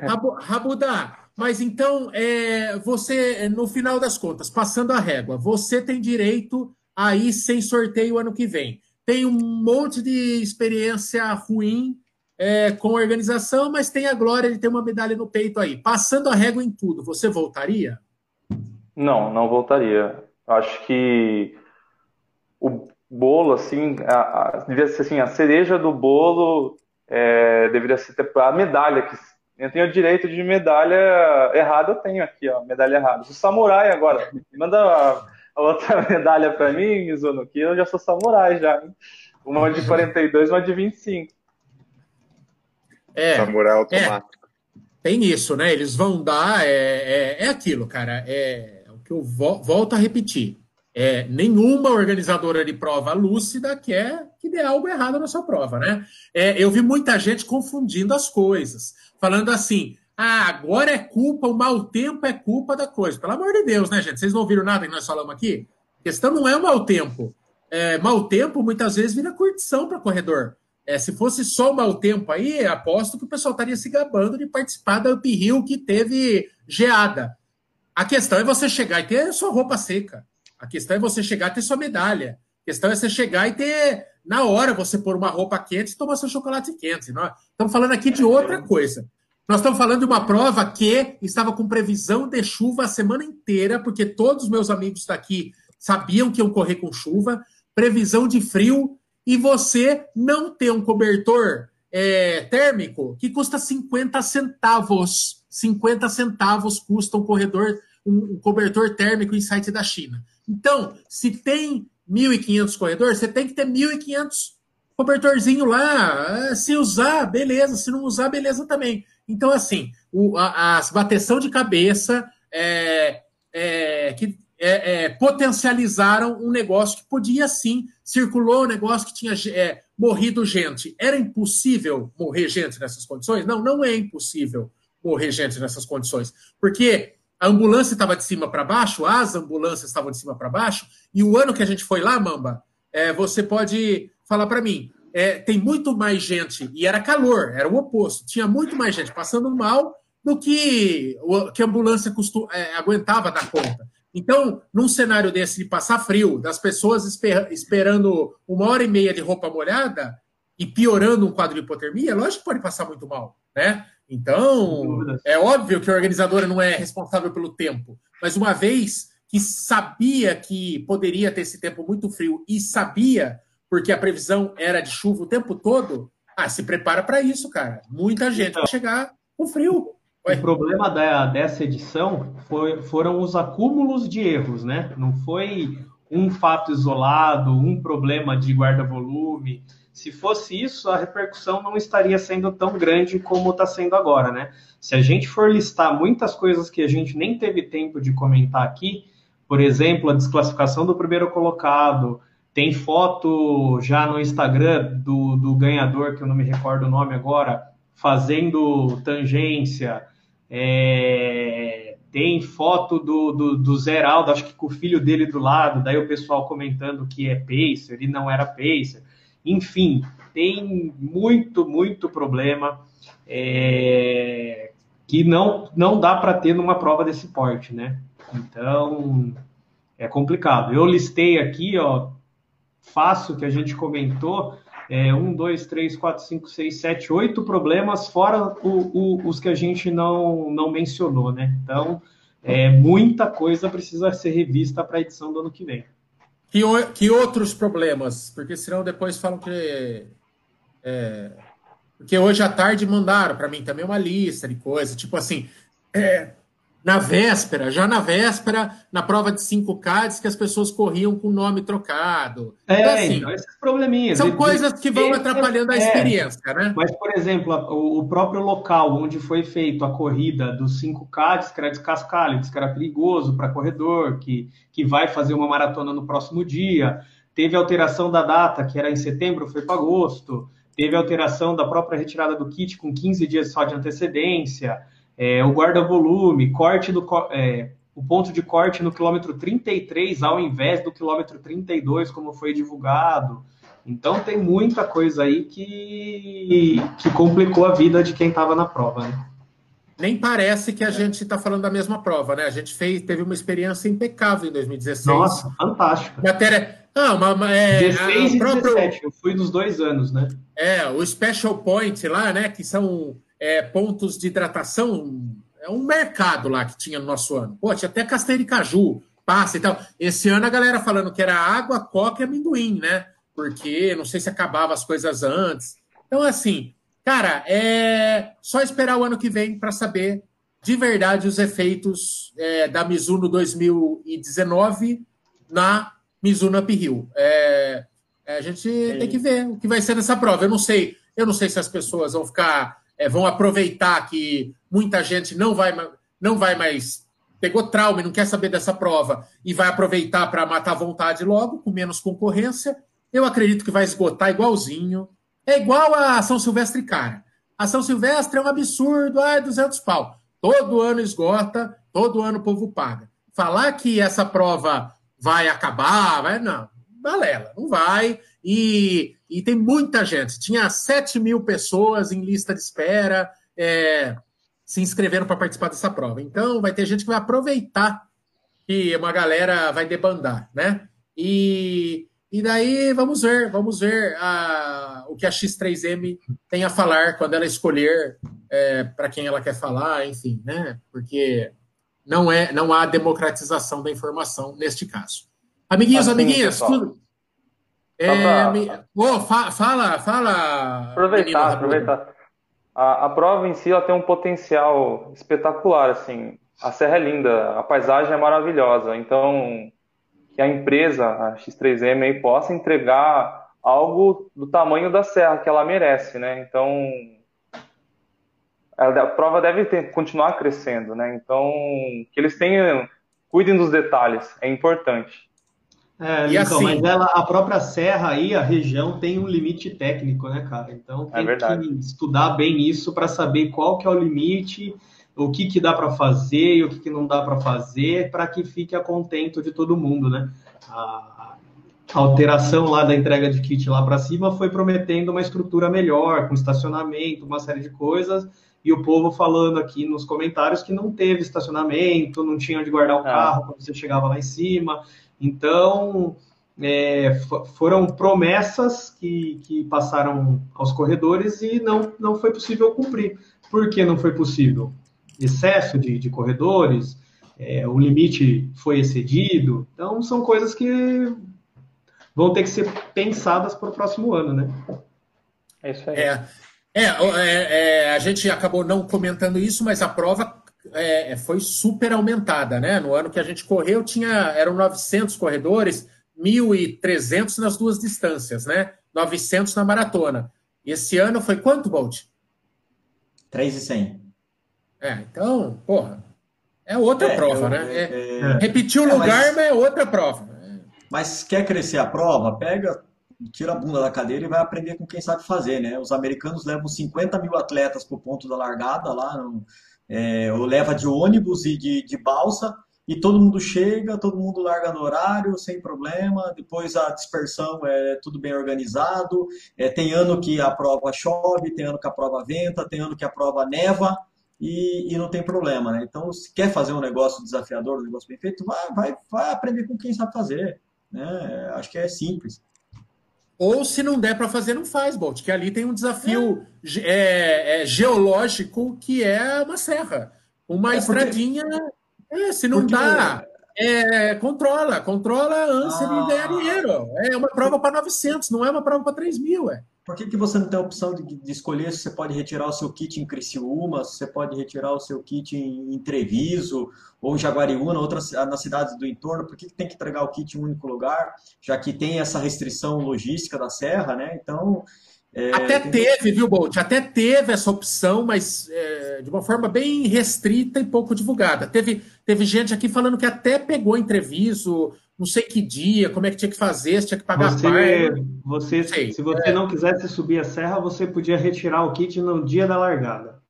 A: Rabuda, mas então, é, você, no final das contas, passando a régua, você tem direito a ir sem sorteio ano que vem. Tem um monte de experiência ruim é, com a organização, mas tem a glória de ter uma medalha no peito aí. Passando a régua em tudo, você voltaria?
I: Não, não voltaria. Acho que o bolo, assim, a, a, deveria ser assim, a cereja do bolo é, deveria ser a medalha, que eu tenho o direito de medalha errada, eu tenho aqui, ó, medalha errada. Sou samurai agora, manda a, a outra medalha para mim, Mizuno, que eu já sou samurai já, hein? Uma de 42, uma de 25.
E: É, samurai automático.
A: É, tem isso, né? Eles vão dar, é, é, é aquilo, cara, é o que eu vo, volto a repetir é, nenhuma organizadora de prova lúcida quer que dê algo errado na sua prova, né? É, eu vi muita gente confundindo as coisas, falando assim: ah, agora é culpa, o mau tempo é culpa da coisa. Pelo amor de Deus, né, gente? Vocês não ouviram nada que nós falamos aqui? A questão não é o mau tempo. É, mau tempo muitas vezes vira curtição para corredor. É, se fosse só o mau tempo aí, aposto que o pessoal estaria se gabando de participar da uphill que teve geada. A questão é você chegar e ter sua roupa seca. A questão é você chegar e ter sua medalha. A questão é você chegar e ter, na hora, você pôr uma roupa quente e tomar seu chocolate quente. Nós estamos falando aqui de outra coisa. Nós estamos falando de uma prova que estava com previsão de chuva a semana inteira, porque todos os meus amigos daqui sabiam que iam correr com chuva, previsão de frio, e você não ter um cobertor é, térmico que custa 50 centavos. 50 centavos custa um corredor, um, um cobertor térmico em site da China. Então, se tem 1.500 corredores, você tem que ter 1.500 cobertorzinho lá. Se usar, beleza. Se não usar, beleza também. Então, assim, o, a, a bateção de cabeça é, é, que é, é, potencializaram um negócio que podia sim, circulou um negócio que tinha é, morrido gente. Era impossível morrer gente nessas condições? Não, não é impossível morrer gente nessas condições. Porque a ambulância estava de cima para baixo, as ambulâncias estavam de cima para baixo, e o ano que a gente foi lá, Mamba, é, você pode falar para mim, é, tem muito mais gente, e era calor, era o oposto, tinha muito mais gente passando mal do que, que a ambulância costu, é, aguentava dar conta. Então, num cenário desse de passar frio, das pessoas esper, esperando uma hora e meia de roupa molhada e piorando um quadro de hipotermia, lógico que pode passar muito mal, né? Então, é óbvio que a organizadora não é responsável pelo tempo, mas uma vez que sabia que poderia ter esse tempo muito frio e sabia, porque a previsão era de chuva o tempo todo, ah, se prepara para isso, cara. Muita gente então, vai chegar com frio.
G: Ué. O problema da, dessa edição foi, foram os acúmulos de erros, né? Não foi um fato isolado, um problema de guarda-volume. Se fosse isso, a repercussão não estaria sendo tão grande como está sendo agora, né? Se a gente for listar muitas coisas que a gente nem teve tempo de comentar aqui, por exemplo, a desclassificação do primeiro colocado, tem foto já no Instagram do, do ganhador, que eu não me recordo o nome agora, fazendo tangência, é, tem foto do, do, do Zeraldo, acho que com o filho dele do lado, daí o pessoal comentando que é Pacer, e não era Pacer. Enfim, tem muito, muito problema é, que não, não dá para ter numa prova desse porte, né? Então, é complicado. Eu listei aqui, ó, fácil que a gente comentou, é, um, dois, três, quatro, cinco, seis, sete, oito problemas, fora o, o, os que a gente não, não mencionou, né? Então, é, muita coisa precisa ser revista para a edição do ano que vem.
A: Que, que outros problemas? Porque senão depois falam que. É, porque hoje à tarde mandaram para mim também uma lista de coisas, tipo assim, é, na véspera, já na véspera, na prova de 5K, diz que as pessoas corriam com o nome trocado.
G: É, então, assim, então, esses probleminhas.
A: São coisas que vão atrapalhando a é, experiência, né?
G: Mas, por exemplo, o próprio local onde foi feito a corrida dos 5K diz que era descascalho, diz que era perigoso para corredor, que, que vai fazer uma maratona no próximo dia. Teve alteração da data, que era em setembro, foi para agosto. Teve alteração da própria retirada do kit com 15 dias só de antecedência é, o guarda-volume, corte do é, o ponto de corte no quilômetro 33 ao invés do quilômetro 32, como foi divulgado. Então tem muita coisa aí que, que complicou a vida de quem estava na prova. Né?
A: Nem parece que a gente está falando da mesma prova, né? A gente fez, teve uma experiência impecável em 2016.
G: Nossa, fantástico.
A: Matéria. Ah, uma, uma, é,
G: 16 e próprio... 17, eu fui dos dois anos, né?
A: É, o Special Point lá, né? Que são é, pontos de hidratação. É um mercado lá que tinha no nosso ano. Pô, tinha até castanha de caju, passa e tal. Esse ano a galera falando que era água, coca e amendoim, né? Porque não sei se acabava as coisas antes. Então, assim, cara, é só esperar o ano que vem para saber de verdade os efeitos é, da Mizuno 2019 na Mizuno Uphill. É, é, a gente tem que ver o que vai ser nessa prova. Eu não sei, eu não sei se as pessoas vão ficar é, vão aproveitar que muita gente não vai, não vai mais. Pegou trauma e não quer saber dessa prova e vai aproveitar para matar a vontade logo, com menos concorrência. Eu acredito que vai esgotar igualzinho. É igual a São Silvestre cara. A São Silvestre é um absurdo, é 200 pau. Todo ano esgota, todo ano o povo paga. Falar que essa prova vai acabar, vai, não, balela, não vai. E, e tem muita gente. Tinha 7 mil pessoas em lista de espera é, se inscrevendo para participar dessa prova. Então, vai ter gente que vai aproveitar que uma galera vai debandar, né? E, e daí vamos ver, vamos ver a, o que a X3M tem a falar quando ela escolher é, para quem ela quer falar, enfim, né? Porque não é, não há democratização da informação neste caso. Amiguinhos, assim, amiguinhas, tudo, pra... me... oh, fa fala, fala.
I: Aproveitar, aproveitar. A, a, prova em si ela tem um potencial espetacular, assim. A serra é linda, a paisagem é maravilhosa. Então, que a empresa, a X3M, aí, possa entregar algo do tamanho da serra que ela merece, né? Então, a prova deve ter, continuar crescendo, né? Então, que eles tenham, cuidem dos detalhes, é importante.
G: É, e assim, mas ela, a própria serra aí, a região, tem um limite técnico, né, cara? Então
I: é
G: tem é que estudar bem isso para saber qual que é o limite, o que, que dá para fazer e o que, que não dá para fazer, para que fique a contento de todo mundo, né? A, a alteração lá da entrega de kit lá para cima foi prometendo uma estrutura melhor, com estacionamento, uma série de coisas, e o povo falando aqui nos comentários que não teve estacionamento, não tinha onde guardar o é. carro quando você chegava lá em cima. Então, é, foram promessas que, que passaram aos corredores e não, não foi possível cumprir. Por que não foi possível? Excesso de, de corredores, é, o limite foi excedido. Então, são coisas que vão ter que ser pensadas para o próximo ano, né?
A: É isso aí. É, é, é, é, a gente acabou não comentando isso, mas a prova é, é, foi super aumentada, né? No ano que a gente correu, tinha eram 900 corredores, 1.300 nas duas distâncias, né? 900 na maratona. Esse ano foi quanto, Bolt?
D: 3,100.
A: É, então, porra, é outra é, prova, eu, né? É, é, repetiu o é, lugar, mas, mas, é outra prova.
D: Mas quer crescer a prova? Pega, tira a bunda da cadeira e vai aprender com quem sabe fazer, né? Os americanos levam 50 mil atletas para o ponto da largada lá no, é, ou leva de ônibus e de, de balsa, e todo mundo chega, todo mundo larga no horário, sem problema. Depois a dispersão é tudo bem organizado. É, tem ano que a prova chove, tem ano que a prova venta, tem ano que a prova neva e, e não tem problema, né? Então, se quer fazer um negócio desafiador, um negócio bem feito, vai, vai, vai aprender com quem sabe fazer, né? Acho que é simples.
A: Ou se não der para fazer, não faz, Bolt, que ali tem um desafio é. É, geológico que é uma serra. Uma estradinha, se não porque... dá, é, controla, controla a ânsia ah. de ganhar dinheiro. É uma prova para 900, não é uma prova para 3 mil. É.
D: Por que, que você não tem a opção de, de, escolher se você pode retirar o seu kit em Criciúma, se você pode retirar o seu kit em, em Treviso ou Jaguariúna, outras nas cidades do entorno? Por que, que tem que entregar o kit em um único lugar, já que tem essa restrição logística da serra, né? Então,
A: é, até teve, viu, Bolt? Até teve essa opção, mas é, de uma forma bem restrita e pouco divulgada. Teve, teve gente aqui falando que até pegou entrevisto, não sei que dia, como é que tinha que fazer, se tinha que pagar
G: você, você Se você é. não quisesse subir a serra, você podia retirar o kit no dia da largada.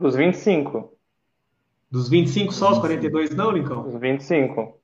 I: Os 25.
G: Dos 25 só, os 42 não, Lincoln?
I: Os 25.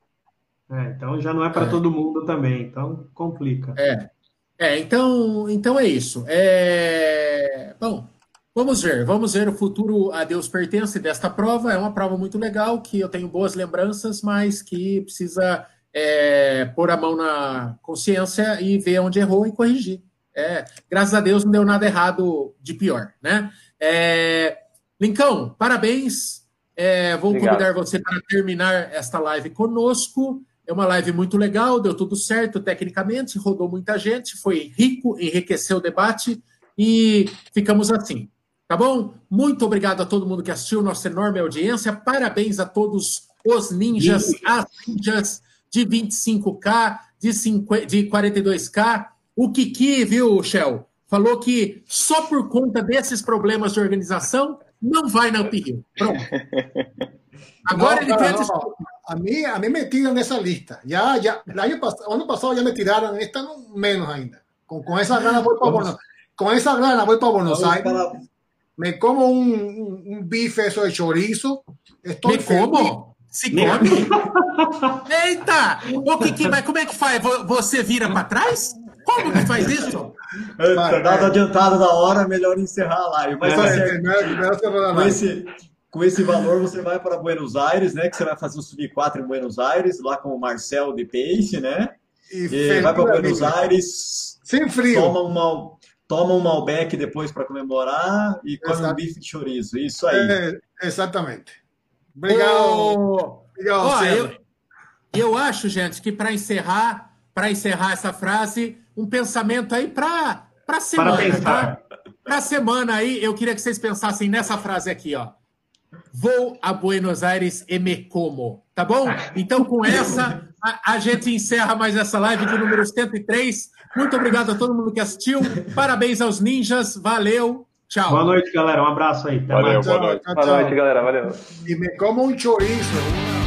G: É, então já não é para é. todo mundo também, então complica.
A: É. É, então, então é isso. É... Bom, vamos ver, vamos ver o futuro a Deus pertence desta prova. É uma prova muito legal, que eu tenho boas lembranças, mas que precisa é, pôr a mão na consciência e ver onde errou e corrigir. É, graças a Deus não deu nada errado de pior, né? É, Lincão, parabéns. É, vou Obrigado. convidar você para terminar esta live conosco. É uma live muito legal, deu tudo certo tecnicamente, rodou muita gente, foi rico, enriqueceu o debate e ficamos assim. Tá bom? Muito obrigado a todo mundo que assistiu, nossa enorme audiência. Parabéns a todos os ninjas, as ninjas de 25K, de, 50, de 42K. O Kiki, viu, Shell? Falou que só por conta desses problemas de organização não vai na uphill. Pronto.
C: Agora no, ele quer A mí, a mí me tiran de esa lista. Ya, ya, el año, pasado, año pasado ya me tiraron, esta no, menos ainda. Con, con esa gana voy para Buenos Con esa gana voy para Buenos Aires. Para... Me como un, un, un, bife eso de chorizo.
A: Estoy me como? Se come? Eita! O que, que, mas como é que faz? Você vira para trás? Como que faz isso?
D: Dado adiantado da hora, melhor encerrar a live. Mas é, assim, é, é, com, esse, com esse valor você vai para Buenos Aires, né? Que você vai fazer o Sub-4 em Buenos Aires, lá com o Marcel de Pace, né? E, e vai para Buenos Aires.
C: Sem frio.
D: Toma uma, toma um Malbec depois para comemorar e come Exato. um bife de chorizo. Isso aí. É,
C: exatamente.
A: Obrigado. Oh, Obrigado, ó, eu, eu acho, gente, que para encerrar, para encerrar essa frase, um pensamento aí para para semana, para tá? Para semana aí, eu queria que vocês pensassem nessa frase aqui, ó. Vou a Buenos Aires e me como. Tá bom? Então, com essa, a, a, gente encerra mais essa live de número 103. Muito obrigado a todo mundo que assistiu. Parabéns aos ninjas. Valeu. Tchau.
G: Boa noite, galera. Um abraço aí.
E: Até valeu, mais. boa noite.
I: Boa noite, galera. Valeu.
C: E me como um chorizo.